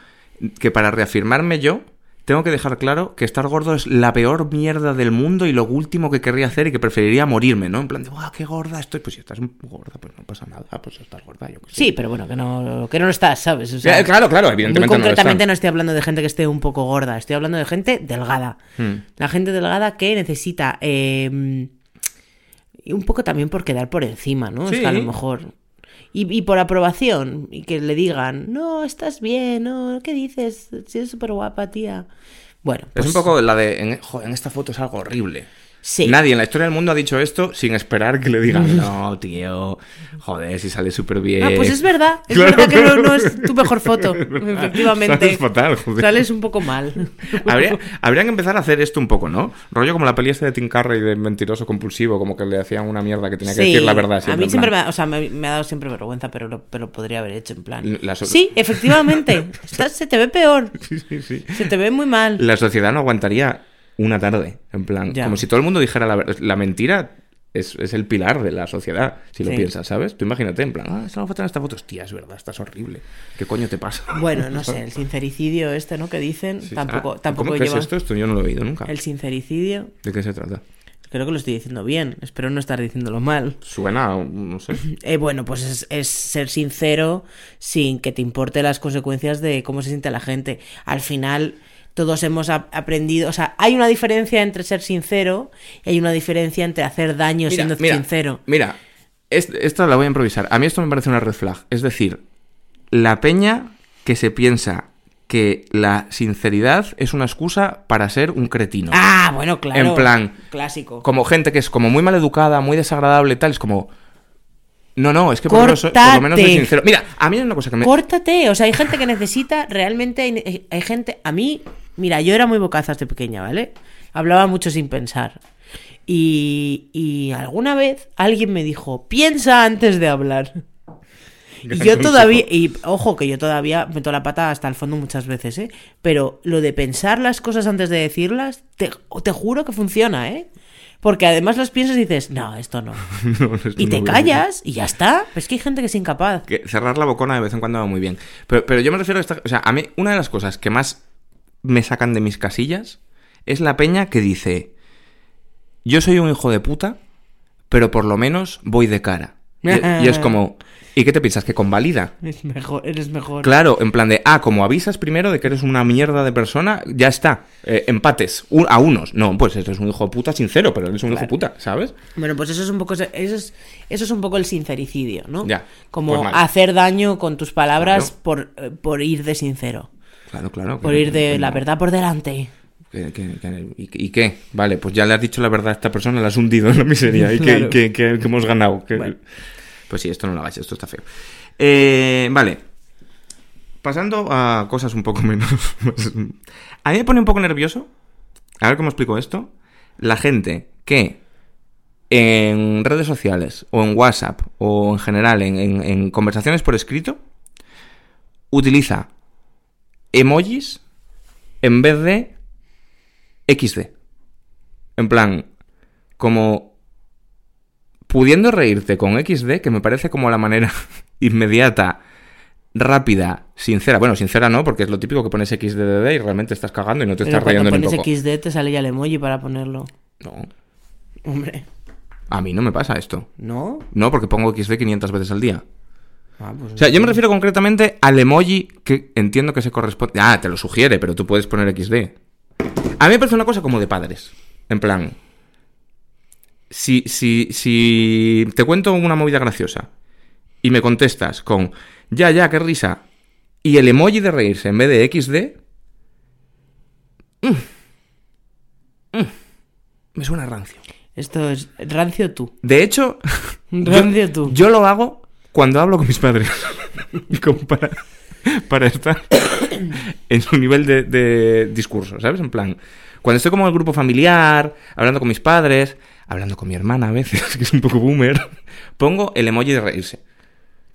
que para reafirmarme yo, tengo que dejar claro que estar gordo es la peor mierda del mundo y lo último que querría hacer y que preferiría morirme, ¿no? En plan de, ¡guau, qué gorda estoy! Pues si estás gorda, pues no pasa nada, pues estás gorda, yo qué sé. Sí, pero bueno, que no, que no lo estás, ¿sabes? O sea, Ya, claro, claro, evidentemente Muy no lo concretamente no, estoy hablando de gente que esté un poco gorda, estoy hablando de gente delgada. Hmm. La gente delgada que necesita eh, un poco también por quedar por encima, ¿no? Es que a lo mejor. Y, y por aprobación, y que le digan, no, estás bien, no, ¿qué dices? Si eres súper guapa, tía. Bueno, Es pues, un poco la de, en esta foto es algo horrible. Sí. Nadie en la historia del mundo ha dicho esto sin esperar que le digan, no, tío, joder, si sale súper bien. Ah, pues es verdad, es Claro, verdad que no, es tu mejor foto, efectivamente. Sales fatal, joder. Sales un poco mal. Habría, habría que empezar a hacer esto un poco, ¿no? Rollo como la peli esta de Tim Curry de mentiroso compulsivo, como que le hacían una mierda que tenía que Sí, decir la verdad a mí siempre me ha, o sea, me, me ha dado siempre vergüenza, pero lo, pero podría haber hecho en plan. La so- Sí, efectivamente. Estás- se te ve peor. Sí, sí, sí. Se te ve muy mal. La sociedad no aguantaría una tarde, en plan, Ya. como si todo el mundo dijera la verdad. La mentira es, es el pilar de la sociedad, si lo Sí. piensas, ¿sabes? Tú imagínate, en plan, ah, esta en esta foto, hostia, es verdad, estás horrible. ¿Qué coño te pasa? Bueno, no sé, el sincericidio este, ¿no? Que dicen, Sí. tampoco, Ah, tampoco ¿Cómo que lleva es esto? Esto yo no lo he oído nunca. el sincericidio. ¿De qué se trata? Creo que lo estoy diciendo bien, espero no estar diciéndolo mal. Suena, no sé. Eh, bueno, pues es, es ser sincero sin que te importe las consecuencias de cómo se siente la gente. Al final, todos hemos ap- aprendido, o sea, hay una diferencia entre ser sincero y hay una diferencia entre hacer daño siendo sincero. Mira, es- esta la voy a improvisar. A mí esto me parece una red flag. Es decir, la peña que se piensa que la sinceridad es una excusa para ser un cretino. Ah, bueno, claro. En plan, Clásico. Como gente que es como muy maleducada, muy desagradable, tal, es como... No, no, es que por lo, menos por lo menos soy sincero. Mira, a mí hay una cosa que me... Córtate, o sea, hay gente que necesita, realmente hay gente, a mí, mira, yo era muy bocaza desde pequeña, ¿vale? hablaba mucho sin pensar. Y, y alguna vez alguien me dijo, piensa antes de hablar. Y yo todavía, y ojo que yo todavía meto la pata hasta el fondo muchas veces, ¿eh? Pero lo de pensar las cosas antes de decirlas, te, te juro que funciona, ¿eh? Porque además las piensas y dices, no, esto no. No, esto Y te callas y ya está. Pero es que hay gente que es incapaz. que cerrar la bocona de vez en cuando va muy bien. Pero, pero yo me refiero a esta... O sea, a mí una de las cosas que más me sacan de mis casillas es la peña que dice, yo soy un hijo de puta, pero por lo menos voy de cara. Y, y es como, ¿y qué te piensas? ¿Que convalida? Es mejor, eres mejor. Claro, en plan de, ah, como avisas primero de que eres una mierda de persona, ya está. Eh, empates, un- a unos. No, pues eres un hijo de puta sincero, pero eres un hijo de puta, ¿sabes? Bueno, pues eso es un poco eso es, eso es un poco el sincericidio, ¿no? Ya, Como pues hacer daño con tus palabras Claro. por, eh, por ir de sincero. Claro, claro. Por que- ir de que la verdad por delante. Que- ¿y, qué? Vale, pues ya le has dicho la verdad a esta persona, la has hundido en la miseria y que, Claro. que hemos ganado. Bueno. Pues sí, esto no lo hagáis, esto está feo. Eh, vale. Pasando a cosas un poco menos... a mí me pone un poco nervioso, a ver cómo explico esto, la gente que en redes sociales o en WhatsApp o en general en, en- en conversaciones por escrito utiliza emojis en vez de XD. En plan, como pudiendo reírte con XD, que me parece como la manera inmediata, rápida, sincera. Bueno, sincera no, porque es lo típico que pones XDDD y realmente estás cagando y no te Pero estás riendo ni pones poco. XD te sale ya el emoji para ponerlo. No, Hombre, a mí no me pasa esto. ¿no? No, porque pongo XD 500 veces al día. Ah, pues O sea, yo me refiero concretamente al emoji que entiendo que se corresponde. Ah, te lo sugiere, pero tú puedes poner XD. A mí me parece una cosa como de padres. En plan. Si, si, si te cuento una movida graciosa y me contestas con ya, ya, qué risa, y el emoji de reírse en vez de XD. mm, mm, me suena rancio. Esto es rancio tú. De hecho, Rancio tú. yo lo hago cuando hablo con mis padres. Como para, estar en su nivel de, de discurso, ¿sabes? En plan, cuando estoy como en el grupo familiar, hablando con mis padres, hablando con mi hermana a veces, que es un poco boomer, pongo el emoji de reírse.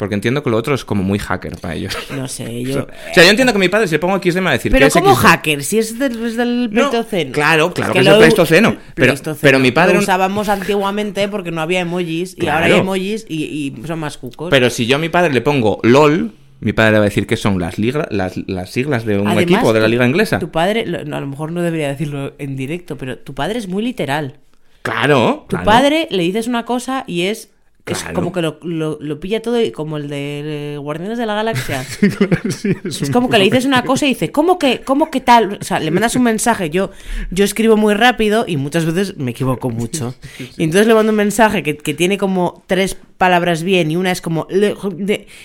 Porque entiendo que lo otro es como muy hacker para ellos. No sé, O yo... sea, o sea, yo entiendo que mi padre, si le pongo XD, me va a decir Pero que es como XD. hacker, si es del, es del No, Pleistoceno. claro, claro que es del Pleistoceno, pero- pero mi padre Lo usábamos antiguamente porque no había emojis y ahora hay emojis y, y son más cucos. Pero si yo a mi padre le pongo LOL, mi padre va a decir que son las, liga- las, las siglas de un Además, equipo de la liga inglesa. Tu padre, a lo mejor no debería decirlo en directo, pero tu padre es muy literal. Claro. Tu claro. padre le dices una cosa y es, es como que lo, lo- lo pilla todo y como el de eh, Guardianes de la Galaxia. Sí, es como que le dices una cosa y dice, ¿cómo que, cómo que tal? O sea, le mandas un mensaje. Yo, yo escribo muy rápido y muchas veces me equivoco mucho. Y entonces le mando un mensaje que, que tiene como tres palabras bien y una es como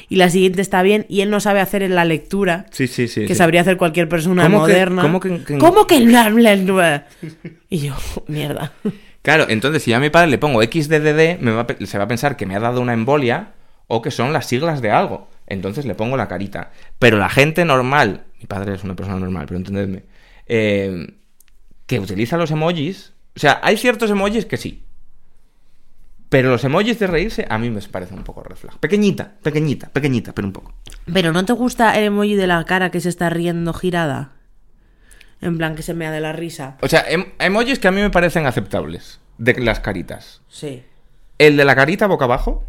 y la siguiente está bien y él no sabe hacer en la lectura Sí, sí, sí. que sabría hacer cualquier persona ¿Cómo que- moderna. cómo que- que- ¿Cómo que? Y yo, mierda. Claro, entonces si yo a mi padre le pongo XDDD, se va a pensar que me ha dado una embolia o que son las siglas de algo. Entonces le pongo la carita. Pero la gente normal, mi padre es una persona normal, pero entendedme, eh, que utiliza los emojis. O sea, hay ciertos emojis que sí. Pero los emojis de reírse a mí me parece un poco reflejo. Pequeñita, pequeñita, pequeñita, pero un poco. Pero ¿no te gusta el emoji de la cara que se está riendo girada? En plan que se mea de la risa. O sea, em- emojis que a mí me parecen aceptables. De las caritas. Sí. El de la carita boca abajo,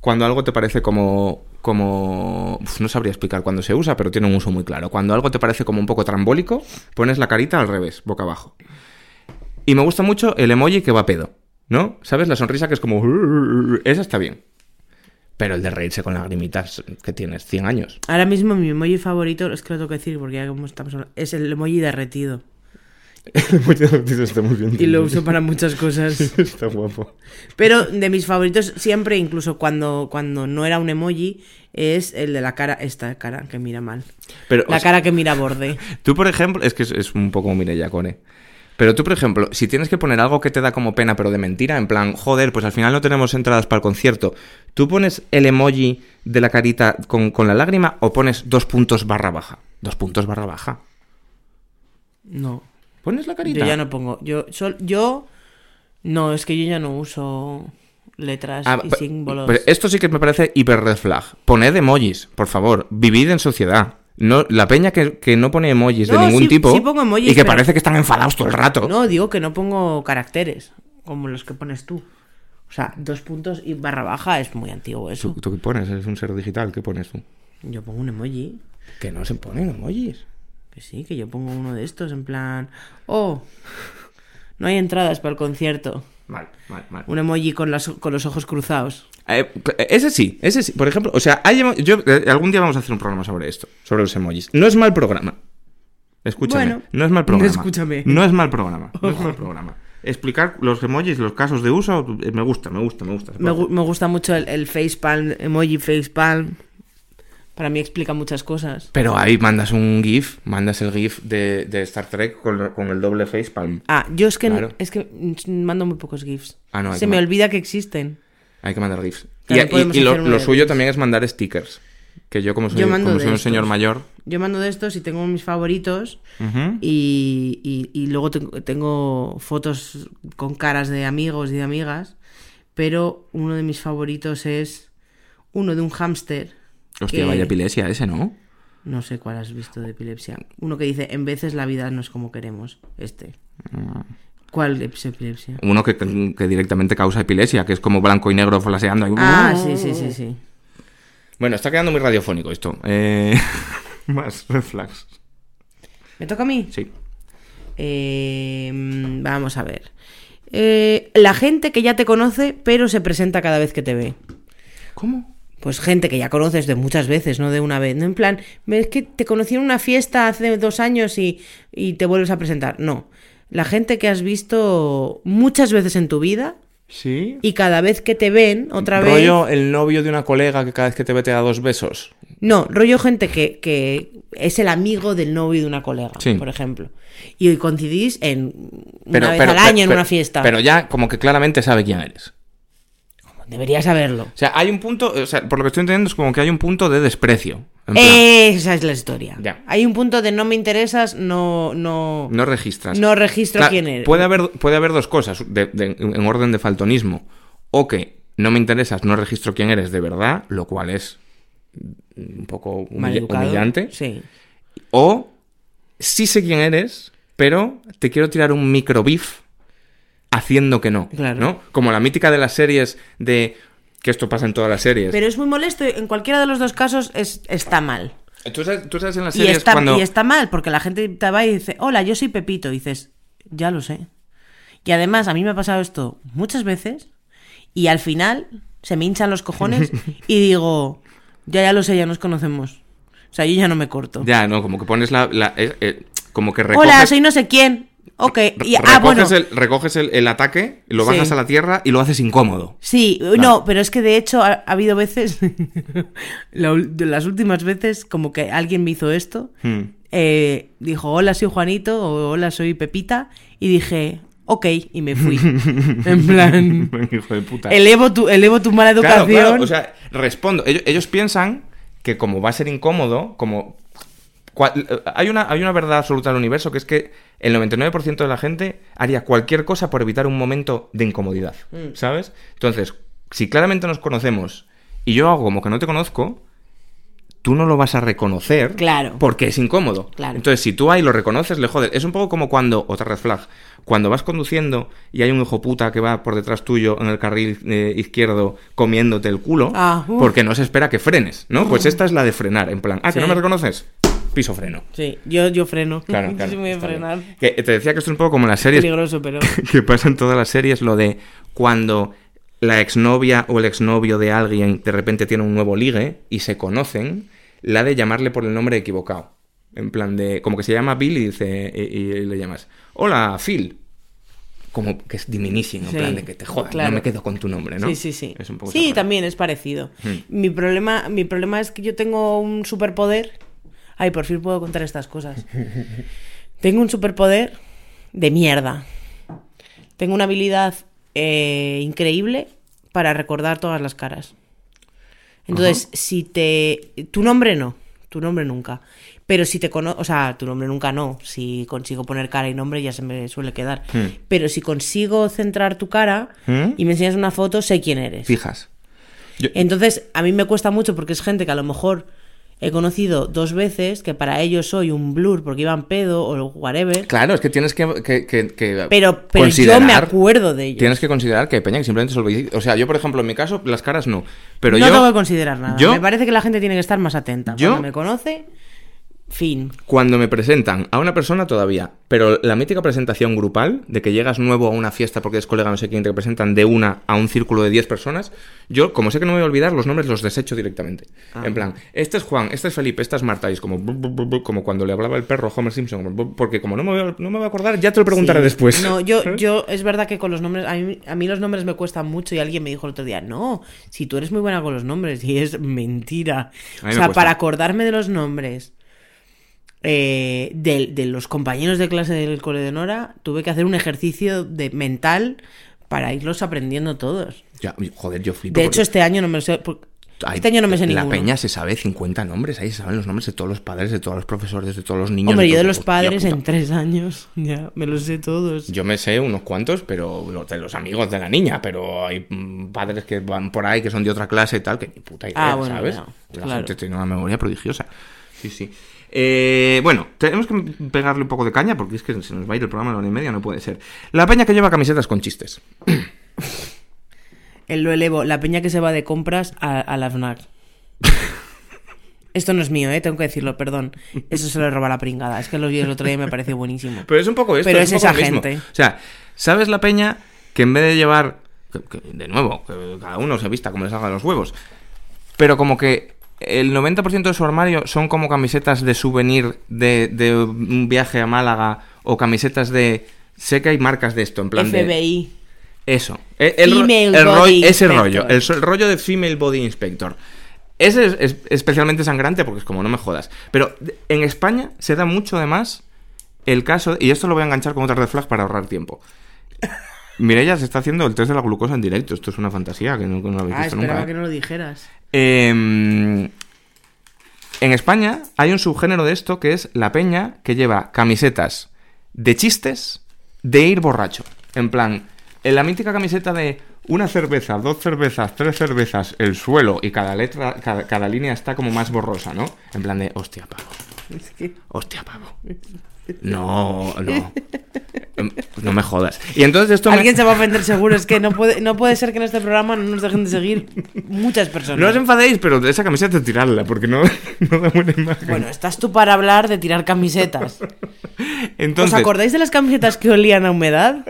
cuando algo te parece como. como. uf, no sabría explicar cuándo se usa, pero tiene un uso muy claro. Cuando algo te parece como un poco trambólico, pones la carita al revés, boca abajo. Y me gusta mucho el emoji que va a pedo, ¿no? ¿Sabes? La sonrisa que es como. Esa está bien. Pero el de reírse con lagrimitas que tienes 100 años. Ahora mismo mi emoji favorito, es que lo tengo que decir porque ya como estamos hablando, es el emoji derretido. está muy bien. Y lo uso para muchas cosas. Está guapo. Pero de mis favoritos siempre, incluso cuando, cuando no era un emoji, es el de la cara, esta cara que mira mal. Pero, La sea, cara que mira borde. Tú, por ejemplo, es que es, es un poco Mireia Core. Pero tú, por ejemplo, si tienes que poner algo que te da como pena, pero de mentira, en plan, joder, pues al final no tenemos entradas para el concierto, ¿tú pones el emoji de la carita con, con la lágrima o pones dos puntos barra baja? Dos puntos barra baja. No. ¿Pones la carita? Yo ya no pongo. Yo, sol- yo. No, es que yo ya no uso letras Ah, y símbolos. pero esto sí que me parece hiper red flag. Poned emojis, por favor. Vivid en sociedad. No, la peña que, que no pone emojis de ningún sí- tipo sí pongo emojis, y que pero- parece que están enfadados todo el rato. No, digo que no pongo caracteres, como los que pones tú. O sea, dos puntos y barra baja es muy antiguo eso. ¿Tú, tú qué pones? Eres un ser digital. ¿Qué pones tú? Yo pongo un emoji. Que no se ponen emojis. Que sí, que yo pongo uno de estos en plan... Oh, no hay entradas para el concierto. Mal, mal, mal. Un emoji con, las, con los ojos cruzados. Eh, ese sí, ese sí. Por ejemplo, o sea, hay yo, eh, algún día vamos a hacer un programa sobre esto, sobre los emojis. No es mal programa. Escúchame, Bueno, no es mal programa. escúchame. No es mal programa. No es mal programa. Explicar los emojis, los casos de uso, eh, me gusta, me gusta, me gusta. Me, gu- me gusta mucho el, el facepalm, emoji facepalm. Para mí explica muchas cosas. Pero ahí mandas un GIF, mandas el GIF de, de Star Trek con, con el doble facepalm. Ah, yo es que, Claro. es que mando muy pocos GIFs. Ah, no, Se me olvida que existen. Hay que mandar GIFs. Y, lo, suyo también es mandar stickers. Que yo, como soy, Yo como soy un estos. señor mayor. Yo mando de estos y tengo mis favoritos. Y, y- y luego tengo, tengo fotos con caras de amigos y de amigas. Pero uno de mis favoritos es uno de un hámster. Hostia, que- vaya epilepsia ese, ¿no? No sé cuál has visto de epilepsia. Uno que dice, en veces la vida no es como queremos. Este. Ah. ¿Cuál es epilepsia? Uno que, que directamente causa epilepsia, que es como blanco y negro flaseando. Ah, sí, sí, sí, sí. Bueno, está quedando muy radiofónico esto. Eh, Más red flags. ¿Me toca a mí? Sí. Eh, vamos a ver. Eh, la gente que ya te conoce, pero se presenta cada vez que te ve. ¿Cómo? Pues gente que ya conoces de muchas veces, no de una vez. No en plan, es que te conocí en una fiesta hace dos años y, y te vuelves a presentar. No. La gente que has visto muchas veces en tu vida Sí. y cada vez que te ven, otra vez. Rollo el novio de una colega que cada vez que te ve te da dos besos. No, rollo gente que, que es el amigo del novio de una colega, Sí. por ejemplo. Y coincidís en una Pero, vez pero- al año pero- en una fiesta. Pero ya como que claramente sabe quién eres. Deberías saberlo. O sea, hay un punto, o sea, por lo que estoy entendiendo es como que hay un punto de desprecio. Esa es la historia. Ya. Hay un punto de no me interesas, no, no, no registras. no registro Claro, quién eres. Puede haber, puede haber dos cosas de- de- en orden de faltonismo. O que no me interesas, no registro quién eres de verdad, lo cual es un poco humilla- humillante. Sí. O sí sé quién eres, pero te quiero tirar un micro beef haciendo que no. Claro. ¿no? Como la mítica de las series de. Que esto pasa en todas las series. Pero es muy molesto. y En cualquiera de los dos casos es, está mal. ¿Tú, sabes, tú sabes en las Y series está, cuando. y está mal, porque la gente te va y dice, hola, yo soy Pepito. Y dices, ya lo sé. Y además, a mí me ha pasado esto muchas veces. Y al final se me hinchan los cojones y digo, ya, ya lo sé, ya nos conocemos. O sea, yo ya no me corto. Ya, no, como que pones la. la- eh, eh, como que recoges. Hola, soy no sé quién. Ok. Y, ah, recoges bueno. el, recoges el, el ataque, lo bajas Sí. a la tierra y lo haces incómodo. Sí, no, pero es que de hecho ha, ha habido veces, la las últimas veces, como que alguien me hizo esto, Hmm. eh, dijo, hola, soy Juanito, o hola, soy Pepita, y dije, ok, y me fui. en plan, Hijo de puta. elevo tu, elevo tu mala Claro, educación. claro, o sea, respondo. Ellos, ellos piensan que como va a ser incómodo, como... eh, Hay una, hay una verdad absoluta del universo que es que el 99% de la gente haría cualquier cosa por evitar un momento de incomodidad, Mm. ¿sabes? Entonces, si claramente nos conocemos y yo hago como que no te conozco, tú no lo vas a reconocer Claro. porque es incómodo. Claro. Entonces, si tú ahí lo reconoces, le jodes. Es un poco como cuando, otra red flag, cuando vas conduciendo y hay un hijo puta que va por detrás tuyo en el carril eh, izquierdo comiéndote el culo, Ah, porque no se espera que frenes, ¿no? Pues esta es la de frenar, en plan, ah, que Sí. no me reconoces, piso freno. Sí, yo, yo freno. Claro, Yo claro. frenar. Que te decía que esto es un poco como las series Peligroso, pero... que pasa en todas las series, lo de cuando la exnovia o el exnovio de alguien de repente tiene un nuevo ligue y se conocen, la de llamarle por el nombre equivocado. En plan de, como que se llama Bill y, dice, y, y le llamas, hola Phil. Como que es diminishing, en Sí, plan de que te jodas, claro. no me quedo con tu nombre, ¿no? Sí, sí, sí. Es un poco sí, también es parecido. Hmm. Mi, problema, mi problema es que yo tengo un superpoder. Ay, por fin puedo contar estas cosas. tengo un superpoder de mierda. Tengo una habilidad eh, increíble para recordar todas las caras. Entonces, si te... Tu nombre no, tu nombre nunca. Pero si te conozco, o sea, tu nombre nunca no. Si consigo poner cara y nombre ya se me suele quedar. Hmm. Pero si consigo centrar tu cara Hmm. y me enseñas una foto, sé quién eres. Fijas. Yo- Entonces, a mí me cuesta mucho porque es gente que a lo mejor he conocido dos veces, que para ellos soy un blur porque iban pedo o whatever. Claro, es que tienes que, que- que- que Pero, pero yo me acuerdo de ellos. Tienes que considerar que peña que simplemente se olvida. O sea, yo, por ejemplo, en mi caso, las caras no. Pero no yo, tengo que considerar nada. yo- me parece que la gente tiene que estar más atenta. Yo- Cuando me conoce, fin. cuando me presentan a una persona todavía, pero la mítica presentación grupal, de que llegas nuevo a una fiesta porque es colega no sé quién, te presentan de una a un círculo de 10 personas, yo, como sé que no me voy a olvidar, los nombres los desecho directamente. Ah. En plan, este es Juan, este es Felipe, esta es Marta, y es como, bu- bu- bu- bu- como cuando le hablaba el perro Homer Simpson, porque como no me, voy a, no me voy a acordar, ya te lo preguntaré Sí. después. No, yo, yo, es verdad que con los nombres, a mí, a mí los nombres me cuestan mucho y alguien me dijo el otro día, no, si tú eres muy buena con los nombres, y es mentira. O sea, para acordarme de los nombres eh, de, de los compañeros de clase del cole de Nora, tuve que hacer un ejercicio de mental para irlos aprendiendo todos. Ya, joder, yo flipo. De porque- hecho, este año no me lo sé. por- Ay, Este año no me sé La ninguno. peña se sabe 50 nombres, ahí se saben los nombres de todos los padres, de todos los profesores, de todos los niños. Hombre, yo de los hostia padres puta. en tres años, ya, me los sé todos. Yo me sé unos cuantos, pero los de los amigos de la niña, pero hay mm, padres que van por ahí que son de otra clase y tal, que ni puta idea, Ah, bueno, ¿sabes? La claro. gente tiene una memoria prodigiosa. Sí, sí. Eh, bueno, tenemos que pegarle un poco de caña porque es que se nos va a ir el programa a la hora y media, no puede ser. La peña que lleva camisetas con chistes. El lo elevo, la peña que se va de compras a, a la FNAC. Esto no es mío, ¿eh? tengo que decirlo, perdón. Eso se lo roba la pringada. Es que lo vi el otro día y me pareció buenísimo. Pero es un poco esto, Pero es, esa gente. O sea, ¿sabes la peña que en vez de llevar, que- que, de nuevo, que cada uno se vista como le salga los huevos, pero como que el 90% de su armario son como camisetas de souvenir de, de un viaje a Málaga o camisetas de... Sé que hay marcas de esto, en plan de... FBI. Eso. El, el ro- Female el ro- Body ese rollo. El, rollo de Female Body Inspector. Ese es, es especialmente sangrante porque es como no me jodas. Pero en España se da mucho además el caso, y esto lo voy a enganchar con otra red flag para ahorrar tiempo. Mireia se está haciendo el test de la glucosa en directo. Esto es una fantasía que no, que no lo habéis Ah, visto esperaba nunca. que ¿eh? no lo dijeras. Em, en España hay un subgénero de esto que es la peña que lleva camisetas de chistes de ir borracho. En plan, en la mítica camiseta de una cerveza, dos cervezas, tres cervezas, el suelo y cada letra, cada, cada línea está como más borrosa, ¿no? En plan de, hostia, pavo. Hostia, pavo. No, no. Em, No me jodas. Y entonces esto me- Alguien se va a ofender seguro. Es que no puede, no puede ser que en este programa no nos dejen de seguir muchas personas. No os enfadéis, pero esa camiseta tirarla, porque no, no da buena imagen. Bueno, estás tú para hablar de tirar camisetas. entonces, ¿Os acordáis de las camisetas que olían a humedad?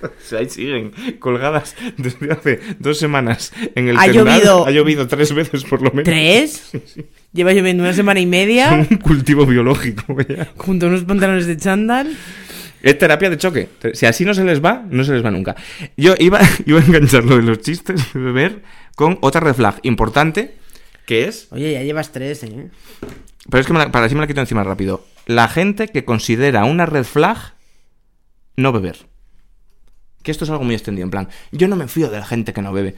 Ahí siguen, colgadas desde hace dos semanas en el Ha tendal. llovido. Ha llovido tres veces por lo menos. ¿Tres? Lleva lloviendo una semana y media Un cultivo biológico. ya. junto a unos pantalones de chándal. Es terapia de choque. Si así no se les va, no se les va nunca. Yo iba, iba a enganchar lo de los chistes de beber con otra red flag importante, que es... Oye, ya llevas tres, ¿eh? Pero es que me la- para así me la quito encima rápido. La gente que considera una red flag no beber. Que esto es algo muy extendido. En plan, yo no me fío de la gente que no bebe.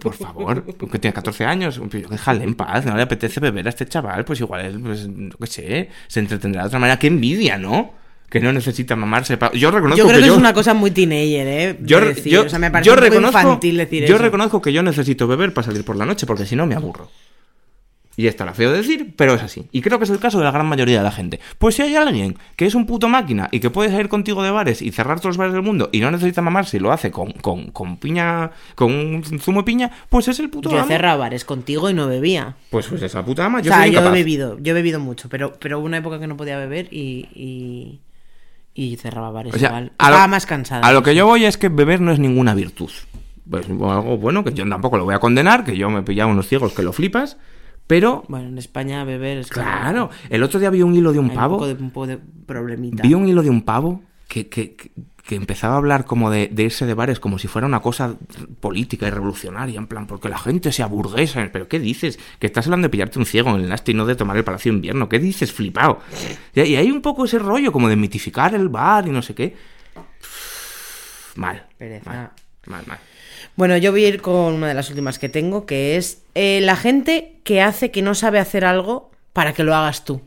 Por favor, que tiene 14 años, déjale en paz, no le apetece beber a este chaval, pues igual, él, pues, no qué sé, se entretendrá de otra manera. Qué envidia, ¿no? Que no necesita mamarse. pa- Yo reconozco Yo creo que, yo... es una cosa muy teenager, ¿eh? Yo, decir. yo- o sea, me parece yo un poco reconozco, infantil decir yo eso. reconozco que yo necesito beber para salir por la noche, porque si no me aburro. Y estará feo de decir, pero es así. Y creo que es el caso de la gran mayoría de la gente. Pues si hay alguien que es un puto máquina y que puede salir contigo de bares y cerrar todos los bares del mundo y no necesita mamarse y lo hace con, con, con piña, con un zumo de piña, pues es el puto Yo amo. cerraba bares contigo y no bebía. Pues, pues esa puta ama, O yo sea, soy yo he bebido, yo he bebido mucho, pero, pero hubo una época que no podía beber y, y, y cerraba bares O sea, igual. a lo- Estaba más cansada. A lo que yo voy es que beber no es ninguna virtud. Pues algo bueno, que yo tampoco lo voy a condenar, que yo me he pillado unos ciegos que lo flipas, pero Bueno, en España beber es Claro, el otro día vi un hilo de un hay un pavo. poco de, un poco de problemita. Vi un hilo de un pavo que, que, que- que empezaba a hablar como de, de irse de bares como si fuera una cosa política y revolucionaria, en plan, porque la gente se aburguesa. Pero ¿qué dices? Que estás hablando de pillarte un ciego en el nasty y no de tomar el Palacio de Invierno. ¿Qué dices, flipado? Y, y hay un poco ese rollo como de mitificar el bar y no sé qué. Mal. Pereza. Mal, mal, mal. Bueno, yo voy a ir con una de las últimas que tengo, que es eh, la gente que hace que no sabe hacer algo, para que lo hagas tú.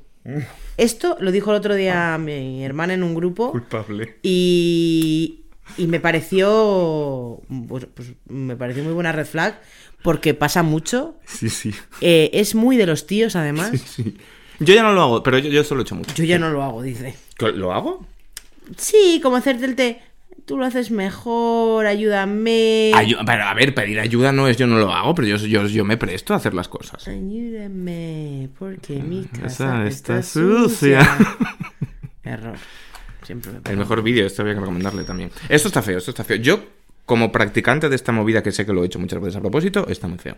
Esto lo dijo el otro día mi hermana en un grupo Culpable. y, y me pareció pues, pues, me pareció muy buena red flag porque pasa mucho. Sí, sí. Eh, es muy de los tíos, además. Sí, sí. Yo ya no lo hago, pero yo, yo lo he hecho mucho. Yo ya no lo hago, dice. ¿Lo hago? Sí, como hacerte el té. Tú lo haces mejor, ayúdame. Ayu- pero, a ver, pedir ayuda no es yo no lo hago, pero yo, yo, yo me presto a hacer las cosas. Ayúdame, porque mi Casa está está, sucia. sucia. Error. Siempre me El mejor vídeo, esto había que recomendarle también. Esto está feo, esto está feo. Yo, como practicante de esta movida, que sé que lo he hecho muchas veces a propósito, está muy feo.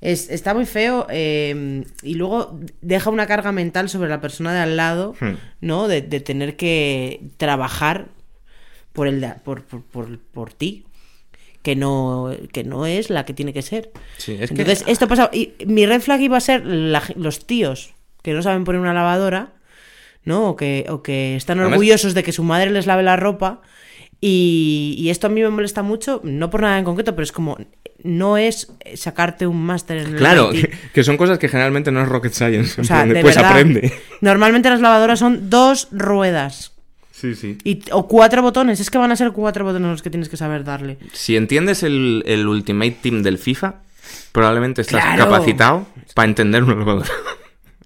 Es- está muy feo eh, y luego deja una carga mental sobre la persona de al lado, Hmm. ¿no? De, de tener que trabajar por, el por, por, por, por ti, que no, que no es la que tiene que ser. Sí, es que- Entonces, esto pasa. Y mi red flag iba a ser la los tíos que no saben poner una lavadora, ¿no? O que, o que están Además- orgullosos de que su madre les lave la ropa. Y, y esto a mí me molesta mucho, no por nada en concreto, pero es como. No es sacarte un máster en el Claro, que, que son cosas que generalmente no es rocket science. O sea, de pues verdad, aprende. Normalmente las lavadoras son dos ruedas. Sí, sí. Y, o cuatro botones. Es que van a ser cuatro botones los que tienes que saber darle. Si entiendes el, el Ultimate Team del FIFA, probablemente estás Claro. capacitado para entender una lavadora.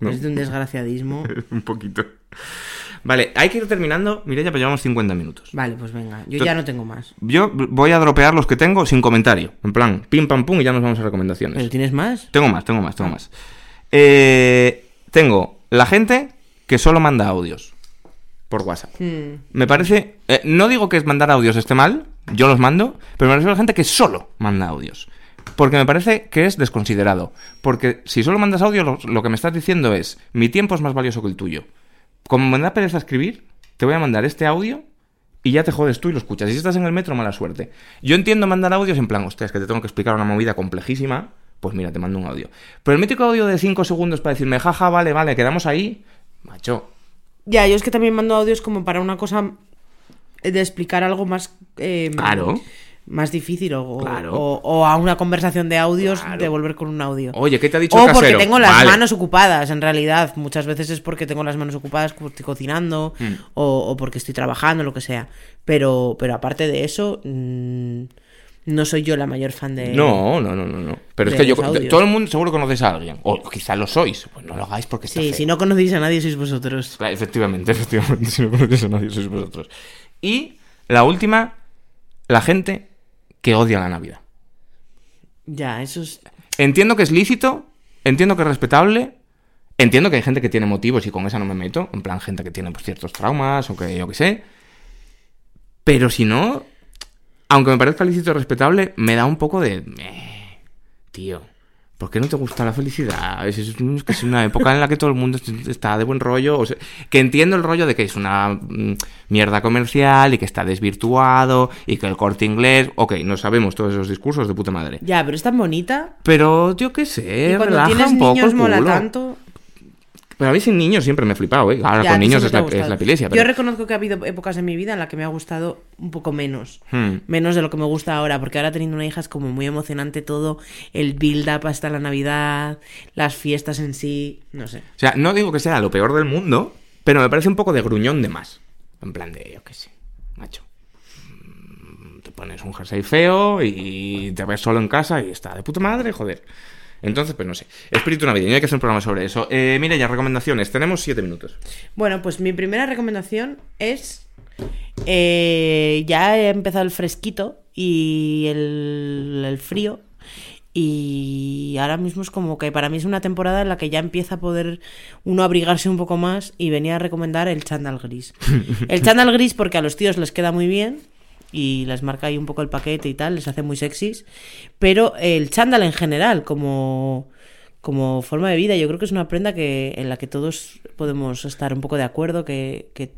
No. Es de un desgraciadismo. un poquito. Vale, hay que ir terminando. Mira, ya llevamos 50 minutos. Vale, pues venga. Yo Tú- ya no tengo más. Yo voy a dropear los que tengo sin comentario. En plan, pim pam pum y ya nos vamos a recomendaciones. ¿Pero tienes más? Tengo más, tengo más, tengo más. Eh, tengo la gente que solo manda audios por WhatsApp. Hmm. Me parece. eh, no digo que mandar audios esté mal, yo los mando, pero me refiero a la gente que solo manda audios. Porque me parece que es desconsiderado. Porque si solo mandas audio, lo, lo que me estás diciendo es: mi tiempo es más valioso que el tuyo. Como me da pereza escribir, te voy a mandar este audio y ya te jodes tú y lo escuchas. Y si estás en el metro, mala suerte. Yo entiendo mandar audios en plan, hostia, es que te tengo que explicar una movida complejísima. Pues mira, te mando un audio. Pero el mítico audio de 5 segundos para decirme, jaja, vale, vale, quedamos ahí. Macho, Ya, yo es que también mando audios como para una cosa de explicar algo más. eh, Claro. Más difícil o, Claro. o, o a una conversación de audios Claro. de volver con un audio. oye, ¿qué te ha dicho O el porque casero? tengo las Vale. manos ocupadas, en realidad. Muchas veces es porque tengo las manos ocupadas, estoy cocinando, o, o porque estoy trabajando, lo que sea. Pero, pero aparte de eso, mm, no soy yo la mayor fan de. No, no, no, no, no. Pero es que yo, audios. todo el mundo seguro conoces a alguien. O quizá lo sois. Pues no lo hagáis porque está Sí, feo. si no conocéis a nadie, sois vosotros. Claro, Efectivamente, efectivamente, si no conoces a nadie, sois vosotros. Y la última, la gente que odia la Navidad. Ya, eso es. Entiendo que es lícito, entiendo que es respetable, entiendo que hay gente que tiene motivos y con esa no me meto, en plan gente que tiene pues, ciertos traumas o que yo qué sé. Pero si no, aunque me parezca lícito y respetable, me da un poco de... eh, tío, ¿por qué no te gusta la felicidad? Es, es- es una época en la que todo el mundo está de buen rollo. o sea, que entiendo el rollo de que es una mm, mierda comercial y que está desvirtuado y que el corte inglés... Ok, no sabemos todos esos discursos de puta madre. Ya, pero es tan bonita. Pero yo qué sé, y cuando relaja tienes un poco niños el mola tanto. Pero a mí sin niños siempre me he flipado, ¿eh? Ahora Ya, con niños es la, es la epilepsia. Yo Pero... reconozco que ha habido épocas en mi vida en la que me ha gustado un poco menos. Hmm. Menos de lo que me gusta ahora, porque ahora teniendo una hija es como muy emocionante todo, el build-up hasta la Navidad, las fiestas en sí, no sé. O sea, no digo que sea lo peor del mundo, pero me parece un poco de gruñón de más. En plan de, yo qué sé, macho. Mm, Te pones un jersey feo y te ves solo en casa y está de puta madre, joder. Entonces, pues no sé. Espíritu navideño, hay que hacer un programa sobre eso. Eh, mire, ya recomendaciones. Tenemos siete minutos. Bueno, pues mi primera recomendación es. eh, ya he empezado el fresquito y el, el frío. Y ahora mismo es como que para mí es una temporada en la que ya empieza a poder uno abrigarse un poco más y venía a recomendar el chándal gris. El chándal gris porque a los tíos les queda muy bien y les marca ahí un poco el paquete y tal, les hace muy sexys. Pero el chándal en general, como, como forma de vida, yo creo que es una prenda que, en la que todos podemos estar un poco de acuerdo, que, que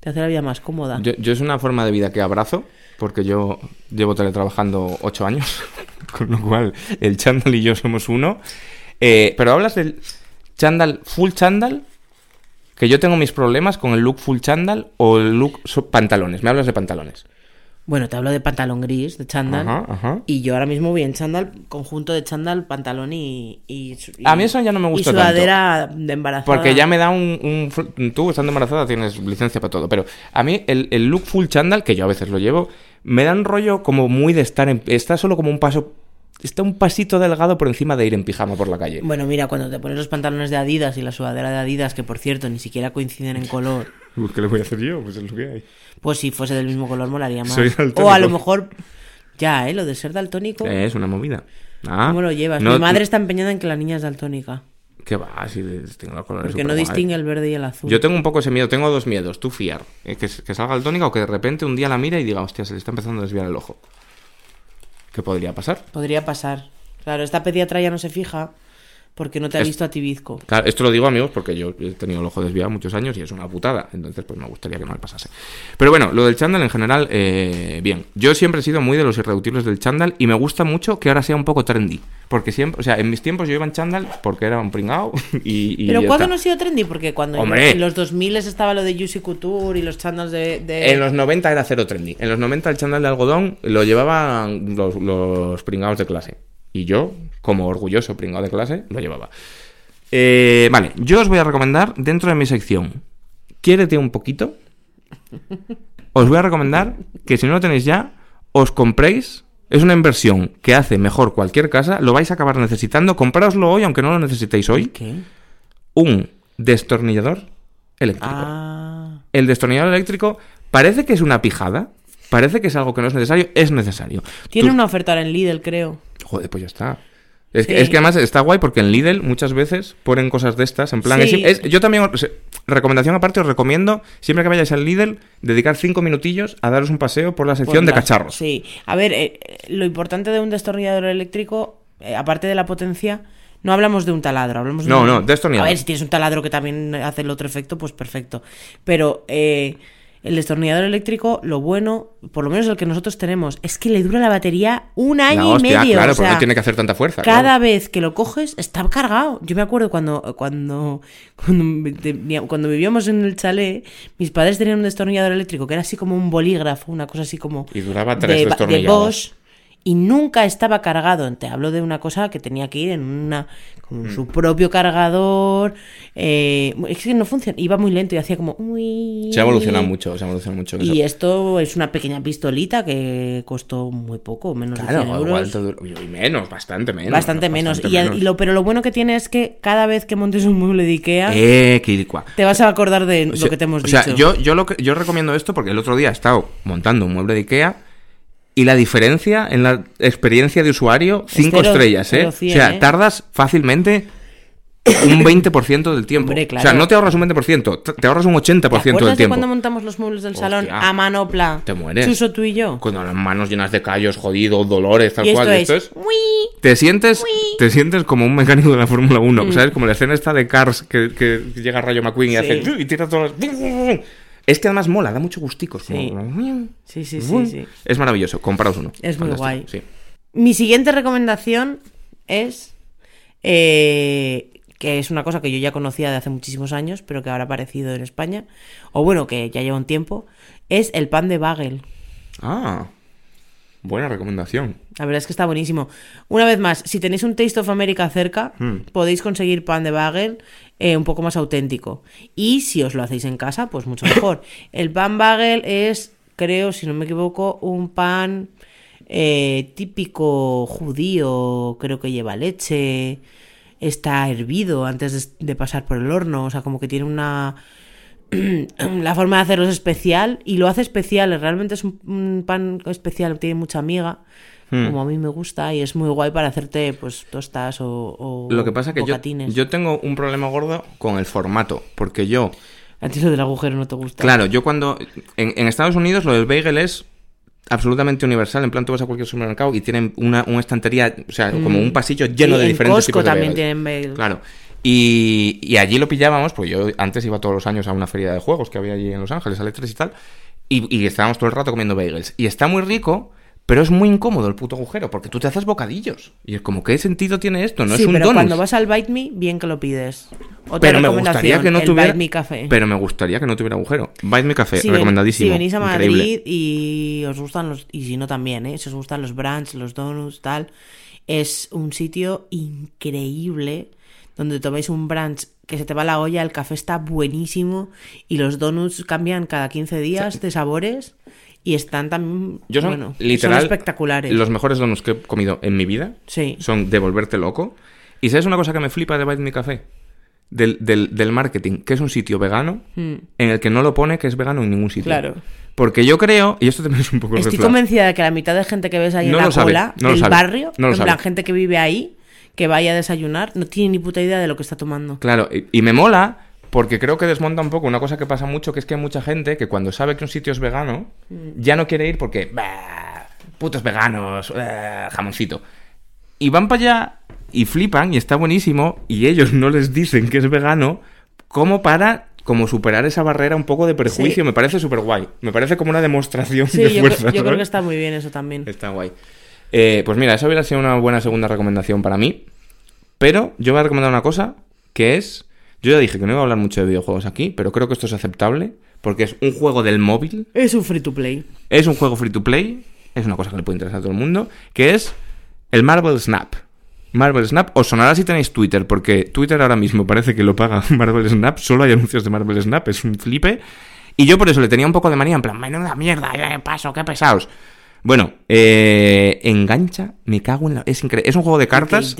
te hace la vida más cómoda. Yo, es una forma de vida que abrazo, porque yo llevo teletrabajando ocho años, con lo cual el chándal y yo somos uno. Eh, pero hablas del chándal, full chándal, que yo tengo mis problemas con el look full chándal o el look pantalones. Me hablas de pantalones. Bueno, te hablo de pantalón gris, de chándal. Ajá, ajá. Y yo ahora mismo voy en chándal, conjunto de chándal, pantalón y, y, y- A mí eso ya no me gusta Y sudadera de embarazada. Porque ya me da un, Tú, estando embarazada, tienes licencia para todo. Pero a mí, el, el look full chandal, que yo a veces lo llevo, me da un rollo como muy de estar en. Está solo como un paso. Está un pasito delgado por encima de ir en pijama por la calle. Bueno, mira, cuando te pones los pantalones de Adidas y la sudadera de Adidas, que por cierto ni siquiera coinciden en color, ¿Qué le voy a hacer yo? Pues es lo que hay. pues si fuese del mismo color molaría más. Soy daltónico. O a lo mejor, ya, ¿eh? Lo de ser daltónico. Eh, Es una movida. Ah, ¿Cómo lo llevas? no- Mi madre está empeñada en que la niña es daltónica. ¿Qué va? Si tengo los colores Porque no distingue el verde y el azul. Yo tengo un poco ese miedo, tengo dos miedos. Tú fiar, eh, que, que salga el tónica o que de repente un día la mira y diga, hostia, se le está empezando a desviar el ojo. ¿Qué podría pasar? Podría pasar. Claro, esta pediatra ya no se fija porque no te ha visto a ti bizco. Claro, esto lo digo amigos porque yo he tenido el ojo desviado muchos años y es una putada. Entonces, pues me gustaría que no me pasase. Pero bueno, lo del chándal en general, eh, bien. Yo siempre he sido muy de los irreductibles del chándal y me gusta mucho que ahora sea un poco trendy. Porque siempre, o sea, en mis tiempos yo iba en chándal porque era un pringao y, y Pero ¿cuándo está. no ha sido trendy? Porque cuando Hombre. en los 2000 estaba lo de Juicy Couture y los chándals de... de- En los 90 era cero trendy. En los 90 el chándal de algodón lo llevaban los, los pringados de clase. Y yo, como orgulloso pringado de clase, lo llevaba. Eh, vale, yo os voy a recomendar dentro de mi sección Quiérete un poquito. Os voy a recomendar que si no lo tenéis ya, os compréis. Es una inversión que hace mejor cualquier casa. Lo vais a acabar necesitando. Comprároslo hoy, aunque no lo necesitéis hoy. ¿Qué? Un destornillador eléctrico. Ah... El destornillador eléctrico parece que es una pijada. Parece que es algo que no es necesario. Es necesario. Tiene Tú- una oferta en Lidl, creo. Joder, pues ya está. Es, que, Sí. es que además está guay porque en Lidl muchas veces ponen cosas de estas. En plan, Sí. es- es- yo también, recomendación aparte, os recomiendo, siempre que vayáis al Lidl, dedicar cinco minutillos a daros un paseo por la sección Por de cacharros. Sí. A ver, eh, lo importante de un destornillador eléctrico, eh, aparte de la potencia, no hablamos de un taladro, hablamos de No, un- no, destornillador. A ver, si tienes un taladro que también hace el otro efecto, pues perfecto. Pero eh, el destornillador eléctrico, lo bueno, por lo menos el que nosotros tenemos, es que le dura la batería un año y medio. claro, o porque no tiene que hacer tanta fuerza. cada claro. vez que lo coges está cargado. Yo me acuerdo cuando cuando cuando, cuando vivíamos en el chalet, mis padres tenían un destornillador eléctrico que era así como un bolígrafo, una cosa así como Y duraba tres de, de destornillados. Bosch y nunca estaba cargado. Te hablo de una cosa que tenía que ir en una con Mm. su propio cargador. eh, es que no funciona, iba muy lento y hacía como uy. Se ha evolucionado mucho, se ha evolucionado mucho. eso. Y esto es una pequeña pistolita que costó muy poco, menos de 100 Claro, euros. igual y menos, bastante menos. Bastante menos. bastante Y, a- menos. y lo, pero lo bueno que tiene es que cada vez que montes un mueble de Ikea, Eh, te vas a acordar de O lo que te hemos o sea, dicho. yo, yo, lo que, yo recomiendo esto porque el otro día he estado montando un mueble de Ikea y la diferencia en la experiencia de usuario, cinco cero- estrellas, ¿eh? o sea, ¿eh? tardas fácilmente un 20% del tiempo. Hombre, O sea, no te ahorras un 20%, te ahorras un 80% ¿Te del de tiempo. cuando montamos los muebles del salón a manopla? Te mueres. Chuso, tú y yo. Con las manos llenas de callos, jodidos, dolores, tal y esto cual. y es... esto es... Te sientes, te sientes como un mecánico de la Fórmula 1, Mm. ¿sabes? Como la escena esta de Cars que, que llega Rayo McQueen y Sí. hace y tira todas las... Es que además mola, da mucho gustico. es Sí. como- Sí, sí, sí, sí. Es maravilloso, compraos uno. Es muy guay. sí. Mi siguiente recomendación es... eh, que es una cosa que yo ya conocía de hace muchísimos años, pero que ahora ha aparecido en España, o bueno, que ya lleva un tiempo, es el pan de bagel. Ah, buena recomendación. La verdad es que está buenísimo. Una vez más, si tenéis un Taste of America cerca, Hmm. podéis conseguir pan de bagel eh, un poco más auténtico. Y si os lo hacéis en casa, pues mucho mejor. El pan bagel es, creo, si no me equivoco, un pan eh, típico judío, creo que lleva leche, está hervido antes de, de pasar por el horno, o sea, como que tiene una... la forma de hacerlo es especial y lo hace especial, realmente es un, un pan especial, tiene mucha miga, Hmm. como a mí me gusta y es muy guay para hacerte pues tostas o, o Lo que pasa es que yo, yo tengo un problema gordo con el formato, porque yo, A ti lo del agujero no te gusta. claro, yo cuando... En, en Estados Unidos lo del bagel es absolutamente universal, en plan tú vas a cualquier supermercado y tienen una, una estantería, o sea, como un pasillo lleno Mm. Sí, de en diferentes Costco tipos de también tienen bagel. Claro. Y, y allí lo pillábamos, pues yo antes iba todos los años a una feria de juegos que había allí en Los Ángeles, a Letras y tal, y, y estábamos todo el rato comiendo bagels. Y está muy rico, Pero es muy incómodo el puto agujero, porque tú te haces bocadillos. Y es como, ¿qué sentido tiene esto? No sí, es un pero donut. cuando vas al Bite Me, bien que lo pides. Otra Pero me gustaría que no tuviera. Bite Me Café. Pero me gustaría que no tuviera agujero. Bite Me Café, si, ven- recomendadísimo. si venís a Madrid Increíble. y os gustan los. Y si no también, ¿eh? Si os gustan los brunch, los donuts, tal. Es un sitio increíble donde tomáis un brunch que se te va la olla, el café está buenísimo y los donuts cambian cada 15 días de sabores y están también. Yo son, bueno, literal, son espectaculares. Los mejores donuts que he comido en mi vida Sí. son de volverte loco. ¿Y sabes una cosa que me flipa de Bite Me Café? Del, del, del marketing, que es un sitio vegano Mm. en el que no lo pone que es vegano en ningún sitio. Claro. Porque yo creo, y esto también es un poco Estoy convencida de que la mitad de gente que ves ahí No en la sabe, cola no lo del sabe, barrio, no en sabe. plan gente que vive ahí, que vaya a desayunar, no tiene ni puta idea de lo que está tomando. Claro, y, y me mola porque creo que desmonta un poco una cosa que pasa mucho, que es que hay mucha gente que cuando sabe que un sitio es vegano, Mm. ya no quiere ir porque, "Bah, putos veganos, eh, jamoncito. Y van para allá y flipan y está buenísimo y ellos no les dicen que es vegano como para como superar esa barrera un poco de prejuicio. Sí. Me parece súper guay. Me parece como una demostración Sí, de yo, fuerza. creo- yo creo que está muy bien eso también. Está guay. Eh, pues mira, esa hubiera sido una buena segunda recomendación para mí. Pero yo voy a recomendar una cosa que es. Yo ya dije que no iba a hablar mucho de videojuegos aquí, pero creo que esto es aceptable porque es un juego del móvil, Es un free to play. es un juego free to play, es una cosa que le puede interesar a todo el mundo, que es el Marvel Snap. Marvel Snap, os sonará si tenéis Twitter, porque Twitter ahora mismo parece que lo paga Marvel Snap, solo hay anuncios de Marvel Snap, es un flipe. Y yo por eso le tenía un poco de manía, en plan, menuda mierda, ya paso, qué pesados. Bueno, eh, engancha, me cago en la... Es increíble, es un juego de cartas,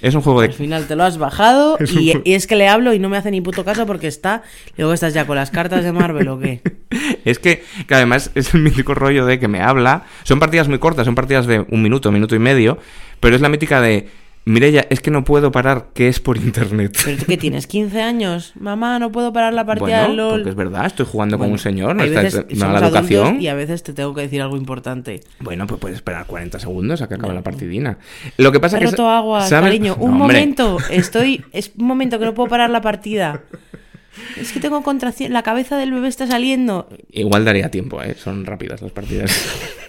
es un juego Al de... final te lo has bajado Es y, y es que le hablo y no me hace ni puto caso porque está. Luego estás ya con las cartas de Marvel o qué. Es que, que además es el mítico rollo de que me habla. Son partidas muy cortas, son partidas de un minuto, minuto y medio. Pero es la mítica de. Mireya, es que no puedo parar, que es por internet. ¿Pero tú qué tienes? ¿15 años? Mamá, no puedo parar la partida de Bueno, LOL. porque es verdad, estoy jugando con Bueno, un señor, no está veces no, somos la adultos educación. y a veces te tengo que decir algo importante. Bueno, pues puedes esperar 40 segundos a que acabe la partidina. Lo que pasa He que. agua, ¿sabes? cariño. No, Un hombre. momento, estoy. Es un momento que no puedo parar la partida. Es que tengo contracción. La cabeza del bebé está saliendo. Igual daría tiempo, ¿eh? Son rápidas las partidas.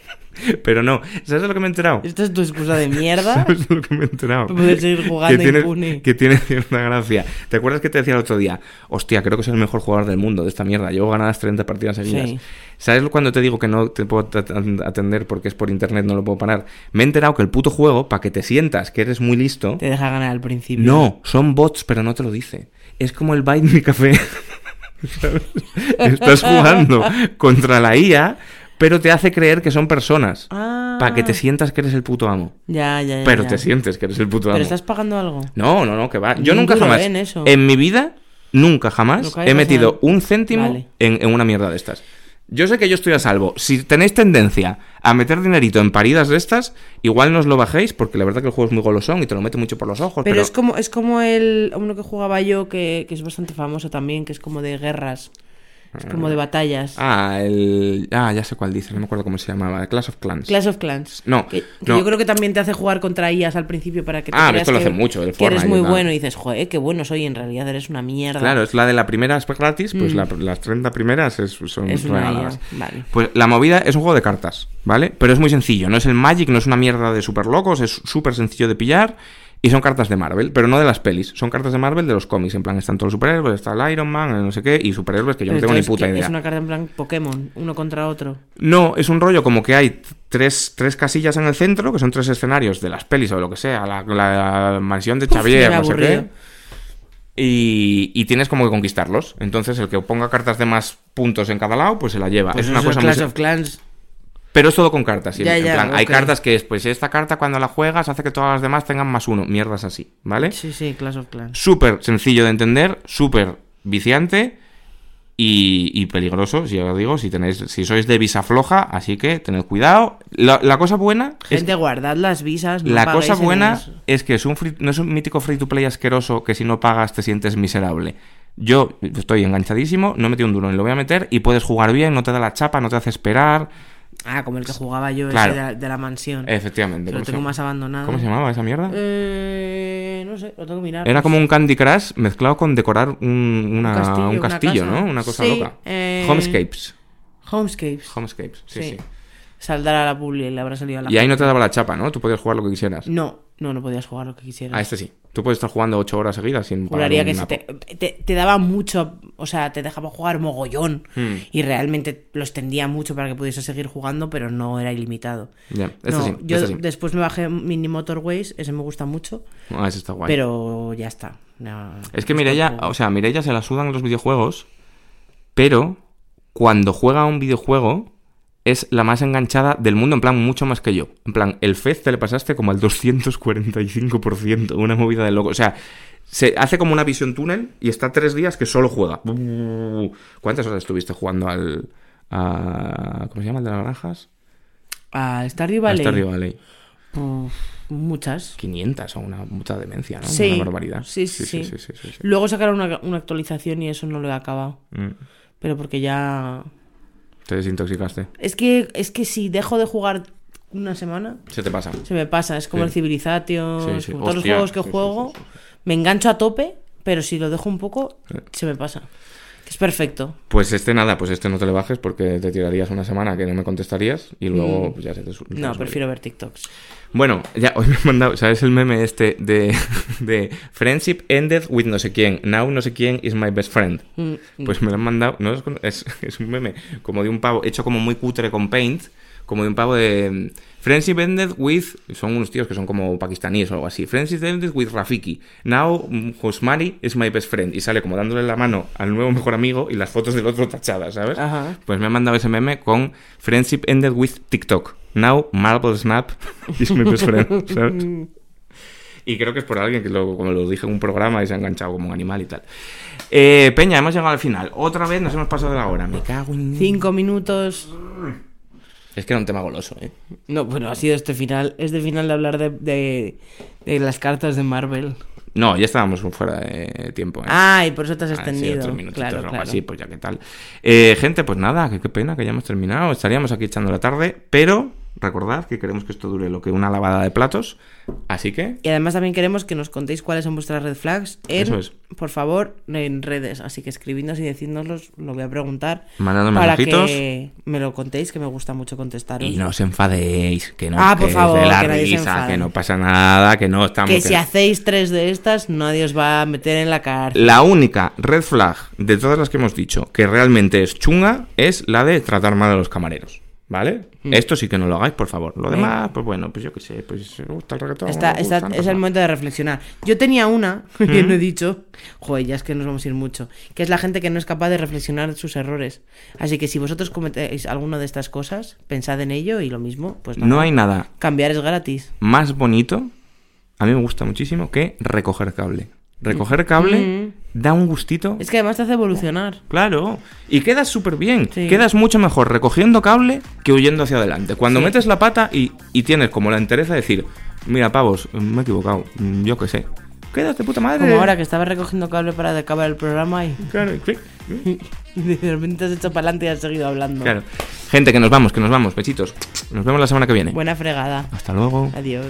Pero no, ¿sabes de lo que me he enterado? Esto es tu excusa de mierda. ¿Sabes de lo que me he enterado? Poder seguir jugando que tiene, que tiene cierta gracia. ¿Te acuerdas que te decía el otro día? Hostia, creo que soy el mejor jugador del mundo de esta mierda. Llevo ganadas 30 partidas seguidas. Sí. ¿Sabes cuando te digo que no te puedo at- atender porque es por internet, no lo puedo parar? Me he enterado que el puto juego, para que te sientas que eres muy listo, Te deja ganar al principio. no, son bots, pero no te lo dice. Es como el Bite Me Café. ¿Sabes? Estás jugando contra la IA, pero te hace creer que son personas. Ah. Para que te sientas que eres el puto amo. Ya, ya, ya. Pero ya. te sientes que eres el puto amo. Pero estás pagando algo. No, no, no, que va. Yo nunca jamás. ¿eh? en eso. mi vida, nunca jamás he metido un céntimo Vale. en, en una mierda de estas. Yo sé que yo estoy a salvo. Si tenéis tendencia a meter dinerito en paridas de estas, igual no os lo bajéis, porque la verdad que el juego es muy golosón y te lo mete mucho por los ojos. Pero, Pero, es como es como el uno que jugaba yo que, que es bastante famoso también, que es como de guerras. Es como de batallas. Ah, el. Ah, ya sé cuál dice, no me acuerdo cómo se llamaba. Clash of Clans. Clash of Clans. No, Que, que no. yo creo que también te hace jugar contra IAs al principio para que te Ah, esto lo que, hace mucho, el que eres muy tal. bueno y dices, joder, qué bueno soy, en realidad eres una mierda. Claro, es la de la primera es gratis, pues la- las 30 primeras es- son Mm. Es una regaladas. Vale. Pues la movida es un juego de cartas, ¿vale? Pero es muy sencillo, no es el Magic, no es una mierda de super locos, es súper sencillo de pillar y son cartas de Marvel, pero no de las pelis, son cartas de Marvel de los cómics, en plan están todos los superhéroes, está el Iron Man, el no sé qué, y superhéroes que yo no tengo ni puta idea. Es una carta en plan Pokémon, uno contra otro. No, es un rollo como que hay tres, tres casillas en el centro, que son tres escenarios de las pelis o de lo que sea, la, la mansión de Uf, Xavier, me no sé qué. Y, y tienes como que conquistarlos. Entonces, el que ponga cartas de más puntos en cada lado, pues se la lleva. Pues es una cosa Clash muy. of Clans. Pero es todo con cartas. sí, Ya, en ya, plan, hay cartas que es, pues esta carta cuando la juegas hace que todas las demás tengan más uno. Mierdas así, ¿vale? Sí, sí, Clash of Clans. Súper sencillo de entender, súper viciante y, y peligroso, si os digo, si tenéis, si sois de visa floja, así que tened cuidado. La, la cosa buena es Gente, guardad las visas. no la cosa en buena es que es un free- no es un mítico free to play asqueroso que si no pagas te sientes miserable. Yo estoy enganchadísimo, no he metido un duro ni lo voy a meter y puedes jugar bien, no te da la chapa, no te hace esperar. Ah, como el que jugaba yo, Claro. ese de la, de la mansión. Efectivamente. Lo ¿cómo se tengo más abandonado. ¿Cómo se llamaba esa mierda? Eh, no sé, lo tengo que mirar. Era como un Candy Crush mezclado con decorar un, una- Un castillo, un. ¿no? Una cosa Sí, loca. eh, Homescapes. Homescapes. Homescapes, sí, sí. Sí. saldrá a la publi y le habrá salido a la Y ahí no te daba la chapa, ¿no? Tú podías jugar lo que quisieras. No, no, no podías jugar lo que quisieras. A este sí. Tú puedes estar jugando ocho horas seguidas sin Juraría que se te, te- te daba mucho, o sea, te dejaba jugar mogollón Hmm. y realmente lo extendía mucho para que pudiese seguir jugando, pero no era ilimitado. Ya, este no, sí, yo este sí. después me bajé Mini Motorways, ese me gusta mucho, Ah, ese está guay. pero ya está. No, Es que tampoco- o sea, Mireia se la sudan los videojuegos, pero cuando juega a un videojuego es la más enganchada del mundo, en plan, mucho más que yo. En plan, el Fez te le pasaste como al 245%, una movida de loco. O sea, se hace como una visión túnel y está tres días que solo juega. ¿Cuántas horas estuviste jugando al... a- ¿Cómo se llama el de las granjas? A Stardew Al Valley. Stardew Valley. Uf, muchas. 500 o una mucha demencia, ¿no? Sí, Una barbaridad. sí, sí, sí, sí. sí, sí, sí, sí. Luego sacaron una, una actualización y eso no lo he acabado. Mm. Pero porque ya... Te desintoxicaste. Es que, es que si dejo de jugar una semana, Se te pasa. se me pasa. Es como Sí. el Civilization, Sí, es sí. como todos los juegos que juego. Me engancho a tope, pero si lo dejo un poco, se me pasa. Es perfecto. Pues este nada, pues este no te le bajes porque te tirarías una semana que no me contestarías y luego Mm. pues ya se te No, prefiero ver TikToks. Bueno, ya hoy me han mandado, ¿sabes el meme este de, de Friendship ended with no sé quién, now no sé quién is my best friend? Mm, Pues me lo han mandado, no es, es un meme como de un pavo hecho como muy cutre con paint, como de un pavo de mm, Friendship ended with, son unos tíos que son como pakistaníes o algo así, Friendship ended with Rafiki, now mm, Hosmari is my best friend y sale como dándole la mano al nuevo mejor amigo y las fotos del otro tachadas, ¿sabes? Ajá. Pues me han mandado ese meme con Friendship ended with TikTok. Now Marble Snap is my best friend. ¿sabes? Y creo que es por alguien que lo, como lo dije en un programa y se ha enganchado como un animal y tal. Eh, Peña, hemos llegado al final. Otra vez nos hemos pasado de la hora. Me cago en... Cinco minutos. Es que era un tema goloso, ¿eh? No, bueno, ha sido este final. Es de final de hablar de, de, de las cartas de Marvel. No, ya estábamos fuera de tiempo, ¿eh? Ah, y por eso te has Ah, sí, extendido. otros minutitos claro, o algo claro. así, pues ya que tal. Eh, gente, pues nada, que qué pena que ya hemos terminado. Estaríamos aquí echando la tarde, pero recordad que queremos que esto dure lo que una lavada de platos. Así que, Y además también queremos que nos contéis cuáles son vuestras red flags en, Eso es. por favor, en redes. Así que escribidnos y decidnoslos, lo voy a preguntar. mandando para mensajitos. que me lo contéis, que me gusta mucho contestaros. Y no os enfadéis, que no Ah, por favor, de la que risa, que no pasa nada, que no estamos. que que- si hacéis tres de estas, nadie os va a meter en la cárcel. La única red flag de todas las que hemos dicho que realmente es chunga es la de tratar mal a los camareros. ¿Vale? Esto sí que no lo hagáis, por favor. Lo Mm. Venga. demás, pues bueno, pues yo qué sé, pues si gusta el reggaetón. Está, no está- no es el momento de reflexionar. Yo tenía una, que ¿Mm? no he dicho, joder, ya es que nos vamos a ir mucho, que es la gente que no es capaz de reflexionar sus errores. Así que si vosotros cometéis alguna de estas cosas, pensad en ello y lo mismo, pues nada, No hay nada cambiar es gratis. más bonito, a mí me gusta muchísimo, que recoger cable. Recoger cable Mm. Da un gustito. Es que además te hace evolucionar. Claro, y quedas súper bien. Sí. Quedas mucho mejor recogiendo cable que huyendo hacia adelante. Cuando Sí. metes la pata y, y tienes como la entereza de decir, mira, pavos, me he equivocado, mm, yo qué sé. Quedas de puta madre. Como ahora que estaba recogiendo cable para acabar el programa y, Claro, y de repente te has hecho para adelante y has seguido hablando. Claro. Gente, que nos vamos, que nos vamos. Besitos. Nos vemos la semana que viene. Buena fregada. Hasta luego. Adiós.